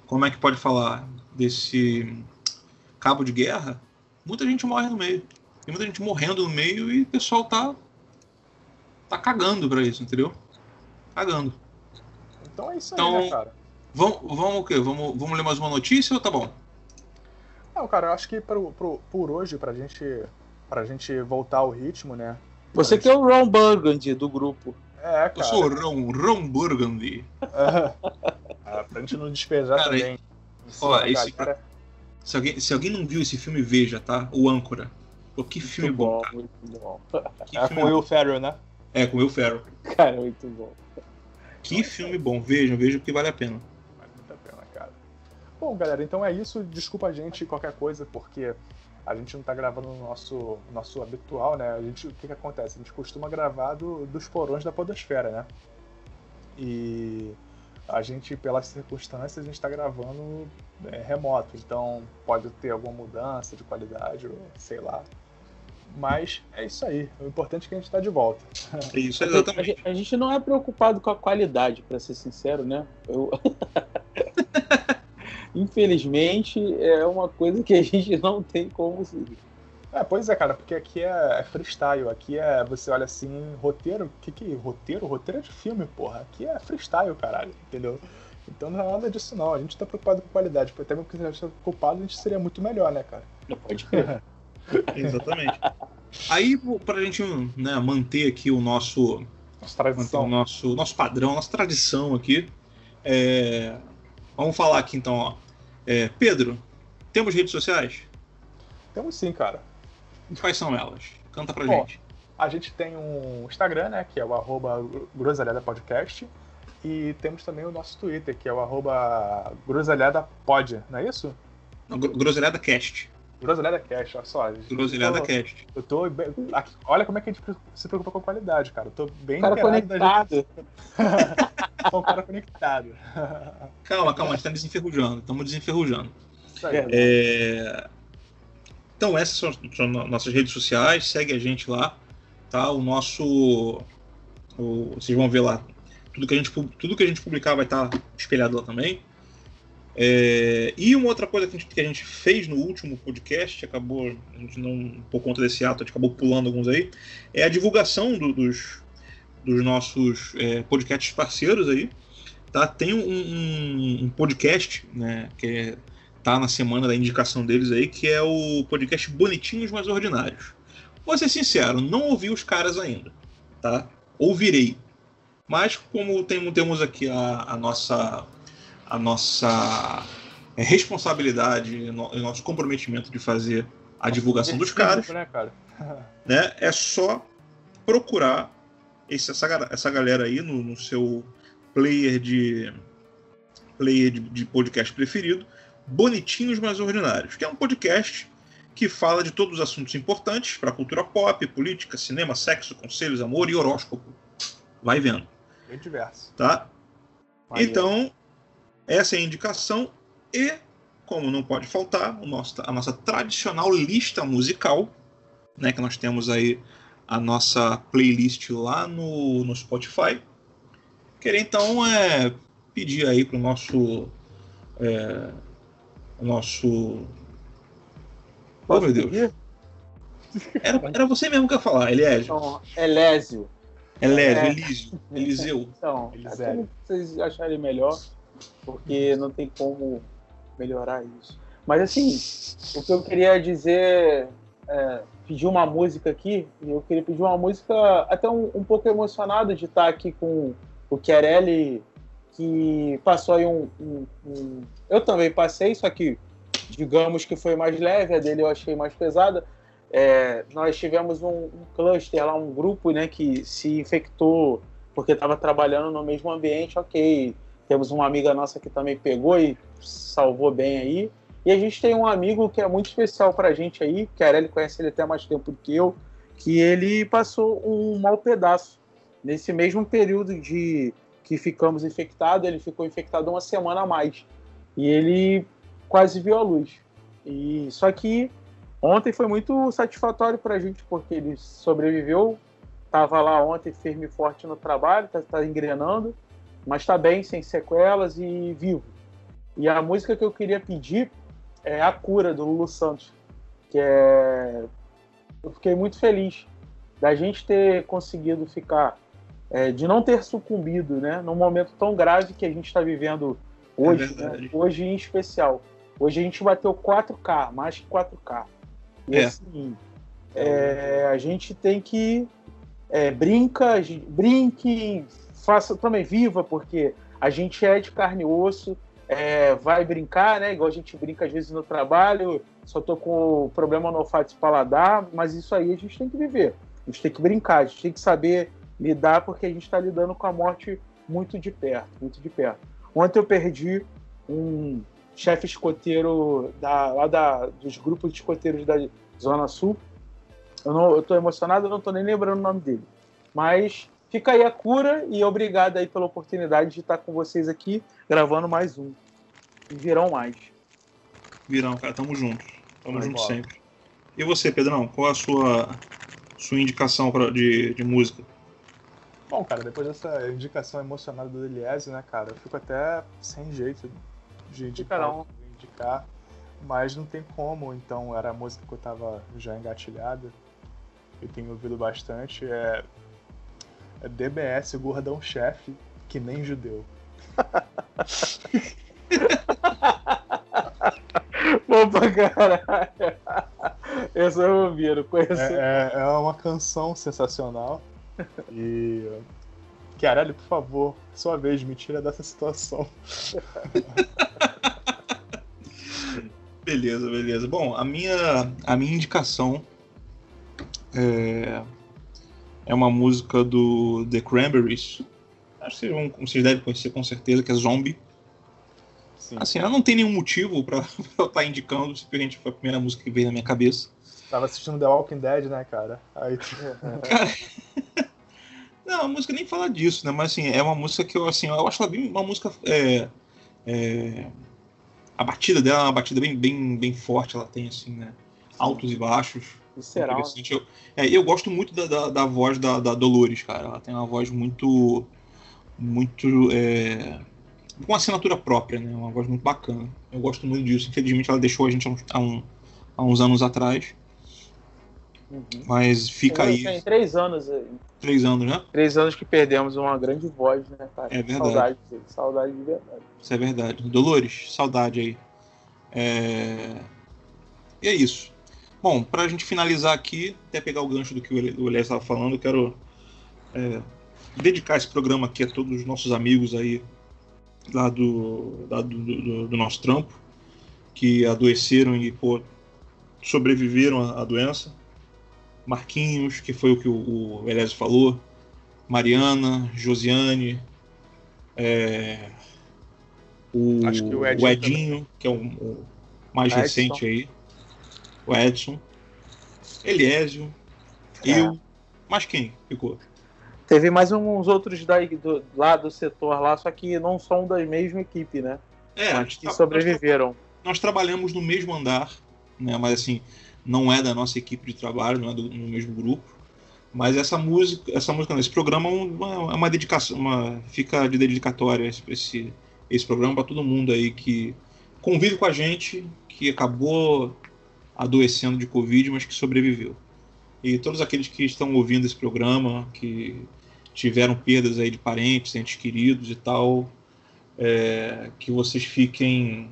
Speaker 1: como é que pode falar, desse cabo de guerra, muita gente morre no meio. Tem muita gente morrendo no meio e o pessoal tá tá cagando pra isso, entendeu? Cagando.
Speaker 2: Então é isso
Speaker 1: Então-
Speaker 2: aí, né, cara?
Speaker 1: Vamos, vamos o quê? Vamos, vamos ler mais uma notícia ou tá bom?
Speaker 2: Não, cara, eu acho que pro, pro, por hoje, pra gente, pra gente voltar ao ritmo, né?
Speaker 3: Você que é o Ron Burgundy do grupo.
Speaker 2: É,
Speaker 1: Eu
Speaker 2: cara.
Speaker 1: sou o Ron, Ron Burgundy.
Speaker 2: É, pra gente não despejar
Speaker 1: Cara,
Speaker 2: também.
Speaker 1: ó, esse-. Se alguém, se alguém não viu esse filme, veja, tá? O Âncora. Pô, que filme
Speaker 3: Muito
Speaker 1: bom,
Speaker 3: bom,
Speaker 1: cara.
Speaker 3: muito bom.
Speaker 1: Que
Speaker 2: É
Speaker 1: filme
Speaker 2: com o Will Ferrell, né?
Speaker 1: É, com o Will Ferrell.
Speaker 3: Cara, muito bom.
Speaker 1: Que filme bom. Vejam, vejam porque vale a pena.
Speaker 2: Vale muito a pena, cara. Bom, galera, então é isso. Desculpa a gente qualquer coisa, porque a gente não tá gravando no nosso, nosso habitual, né? A gente, o que que acontece? A gente costuma gravar do- dos porões da podosfera, né? E a gente, pelas circunstâncias, a gente tá gravando é, remoto. Então pode ter alguma mudança de qualidade, ou sei lá. Mas é isso aí. O importante é que a gente tá de volta.
Speaker 1: É isso,
Speaker 3: A
Speaker 1: exatamente.
Speaker 3: gente, a gente não é preocupado com a qualidade, pra ser sincero, né? Eu- (laughs) Infelizmente, é uma coisa que a gente não tem como seguir.
Speaker 2: É, pois é, cara, porque aqui é, é freestyle, aqui é, você olha assim, roteiro, o que que é roteiro? Roteiro é de filme, porra, aqui é freestyle, caralho, entendeu? Então não é nada disso não, a gente tá preocupado com qualidade, porque até mesmo que a gente tá preocupado, a gente seria muito melhor, né, cara?
Speaker 3: Não pode crer. (laughs)
Speaker 1: Exatamente. Aí, pra gente né, manter aqui o nosso,
Speaker 2: Nossa
Speaker 1: manter o
Speaker 2: tradição.
Speaker 1: nosso, nosso padrão, nossa tradição aqui, é, vamos falar aqui então, ó. É, Pedro, temos redes sociais?
Speaker 2: Temos sim, cara.
Speaker 1: Quais são elas? Canta pra
Speaker 2: Ó,
Speaker 1: gente.
Speaker 2: A gente tem um Instagram, né, que é o arroba Groselhada Podcast, e temos também o nosso Twitter, que é o arroba Groselhada Pod, não é isso?
Speaker 1: Groselhada Cast.
Speaker 2: Groselhada Cast, olha só.
Speaker 1: Groselhada Cast.
Speaker 2: eu tô bem- aqui- olha como é que a gente se preocupa com a qualidade, cara. Eu tô bem
Speaker 3: cara
Speaker 2: inteirado da gente-
Speaker 3: conectado. (laughs)
Speaker 2: Sou um cara conectado.
Speaker 1: Calma, calma, a gente tá desenferrujando. Estamos desenferrujando.
Speaker 2: Isso aí.
Speaker 3: É.
Speaker 1: É, Então, essas são, são no- nossas redes sociais, segue a gente lá, tá? O nosso. o- Vocês vão ver lá. Tudo que a gente, tudo que a gente publicar vai estar espelhado lá também. É, E uma outra coisa que a, gente, que a gente fez no último podcast, acabou, a gente não, por conta desse ato, a gente acabou pulando alguns aí, é a divulgação do- dos, dos nossos é, podcasts parceiros aí. Tá? Tem um, um- um podcast, né, que é tá na semana da indicação deles aí, que é o podcast Bonitinhos Mas Ordinários. Vou ser sincero, não ouvi os caras ainda, tá? Ouvirei. Mas como tem- temos aqui a, a nossa a nossa é, responsabilidade e no- e nosso comprometimento de fazer a divulgação dos caras,
Speaker 2: Né, cara? (laughs)
Speaker 1: né? É só procurar esse- essa, essa galera aí no, no seu player de player de, de podcast preferido, Bonitinhos Mas Ordinários, que é um podcast que fala de todos os assuntos importantes para cultura pop, política, cinema, sexo, conselhos, amor e horóscopo. Vai vendo.
Speaker 2: Bem diverso.
Speaker 1: Tá?
Speaker 3: Maneiro.
Speaker 1: Então, essa é a indicação e, como não pode faltar, o nosso- a nossa tradicional lista musical, né, que nós temos aí a nossa playlist lá no, no Spotify. Queria então é, pedir aí para o nosso, é, o nosso, oh meu Deus, era, era você mesmo que ia falar, Eliésio,
Speaker 3: Então, Elésio.
Speaker 1: Elésio,
Speaker 3: é.
Speaker 1: Elísio, Eliseu.
Speaker 3: Então, é como vocês acharem melhor, porque não tem como melhorar isso. Mas assim, o que eu queria dizer é, pedir uma música aqui, e eu queria pedir uma música até um, um pouco emocionado de estar aqui com o Chiarelli, que passou aí um, um- um- Eu também passei, só que digamos que foi mais leve, a dele eu achei mais pesada. É, nós tivemos um, cluster lá, um grupo né, que se infectou porque estava trabalhando no mesmo ambiente, ok. Temos uma amiga nossa que também pegou e salvou bem aí. E a gente tem um amigo que é muito especial pra gente aí, que a Arely conhece ele até mais tempo do que eu, que ele passou um mau pedaço. Nesse mesmo período de que ficamos infectados, ele ficou infectado uma semana a mais. E ele quase viu a luz. E só que ontem foi muito satisfatório pra gente, porque ele sobreviveu, estava lá ontem firme e forte no trabalho, tá, tá engrenando, mas está bem, sem sequelas e vivo. E a música que eu queria pedir é A Cura, do Lulu Santos, que é... Eu fiquei muito feliz da gente ter conseguido ficar, é, de não ter sucumbido, né, num momento tão grave que a gente está vivendo hoje, né,
Speaker 1: verdade.
Speaker 3: hoje em especial. Hoje a gente bateu 4K, mais que 4K. E
Speaker 1: É.
Speaker 3: assim, é, a gente tem que é, brinca, brinque, faça também viva, porque a gente é de carne e osso, é, vai brincar, né? Igual a gente brinca às vezes no trabalho, só tô com problema no olfato e paladar, mas isso aí a gente tem que viver. A gente tem que brincar, a gente tem que saber lidar, porque a gente está lidando com a morte muito de perto, muito de perto. Ontem eu perdi um chefe escoteiro da, lá da, dos grupos de escoteiros da Zona Sul, eu, não, eu tô emocionado, eu não tô nem lembrando o nome dele. Mas fica aí a cura e obrigado aí pela oportunidade de estar com vocês aqui gravando mais um. E virão mais.
Speaker 1: Virão, cara, tamo junto. Tamo
Speaker 2: Vai
Speaker 1: junto
Speaker 2: embora.
Speaker 1: sempre. E você, Pedrão, qual a sua, sua indicação pra, de, de música?
Speaker 2: Bom, cara, depois dessa indicação emocionada do Eliésio, né, cara, eu fico até sem jeito de indicar, ia indicar, mas não tem como, então era a música que eu tava já engatilhada, eu tenho ouvido bastante, é, é DBS, o Gordão Chefe, que nem judeu. (laughs)
Speaker 3: Bom pra caralho. Esse eu ouvi, eu não conheço.
Speaker 2: É, é, é uma canção sensacional e... Caralho, por favor, sua vez, me tira dessa situação.
Speaker 1: Beleza, beleza. Bom, a minha, a minha indicação é, é uma música do The Cranberries. Acho que vocês, vão- vocês devem conhecer com certeza, que é Zombie.
Speaker 2: Sim.
Speaker 1: Assim, ela não tem nenhum motivo (laughs) eu estar indicando, simplesmente foi a primeira música que veio na minha cabeça.
Speaker 2: Tava assistindo The Walking Dead, né, cara? Aí, (laughs) (laughs)
Speaker 1: Não, a música nem fala disso, né? Mas assim, é uma música que eu assim, eu acho ela bem uma música. É, é, a batida dela é uma batida bem, bem, bem forte, ela tem assim, né? Altos e baixos.
Speaker 3: Visceral.
Speaker 1: Eu, é, eu gosto muito da, da, da voz da, da Dolores, cara. Ela tem uma voz muito. Muito. É, com assinatura própria, né? Uma voz muito bacana. Eu gosto muito disso. Infelizmente ela deixou a gente há um- há uns anos atrás.
Speaker 3: Uhum.
Speaker 1: Mas fica aí
Speaker 3: Tem três anos aí.
Speaker 1: três anos, né?
Speaker 3: Três anos que perdemos uma grande voz, né, cara?
Speaker 1: É verdade.
Speaker 3: Saudade, saudade de verdade.
Speaker 1: Isso é verdade. Dolores, saudade aí. É... E é isso. Bom, pra gente finalizar aqui, até pegar o gancho do que o o Elias estava falando, eu quero é, dedicar esse programa aqui a todos os nossos amigos aí lá do, lá do, do- do nosso trampo, que adoeceram e pô, sobreviveram à, à doença. Marquinhos, que foi o que o, o Elias falou, Mariana, Josiane, é, o,
Speaker 2: Acho que o
Speaker 1: o
Speaker 2: Edinho
Speaker 1: Edinho, que é o, o mais
Speaker 3: Edson.
Speaker 1: recente aí. O Edson, Eliésio,
Speaker 3: É.
Speaker 1: eu. Mas quem ficou?
Speaker 3: Teve mais uns outros da, do, lá do setor lá, só que não são da mesma equipe, né?
Speaker 1: É,
Speaker 3: Mas que
Speaker 1: nós-
Speaker 3: sobreviveram.
Speaker 1: nós trabalhamos no mesmo andar, né? Mas assim, não é da nossa equipe de trabalho, não é do, no mesmo grupo. Mas essa música, essa música, não, esse programa é uma, é uma dedicação, uma, fica de dedicatória esse, esse, esse programa para todo mundo aí que convive com a gente, que acabou adoecendo de Covid, mas que sobreviveu. E todos aqueles que estão ouvindo esse programa, que tiveram perdas aí de parentes, entes queridos e tal, é, que vocês fiquem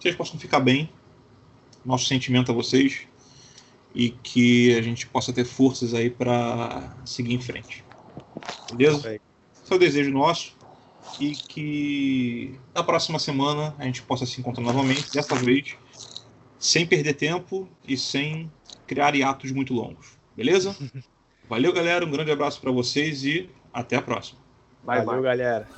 Speaker 1: vocês possam ficar bem. Nosso sentimento a vocês. E que a gente possa ter forças aí para seguir em frente. Beleza? Esse é o desejo nosso. E que na próxima semana a gente possa se encontrar novamente, dessa vez sem perder tempo e sem criar hiatos muito longos. Beleza? (laughs) Valeu, galera. Um grande abraço para vocês e até a próxima.
Speaker 3: Vai,
Speaker 2: Valeu,
Speaker 3: vai.
Speaker 2: galera.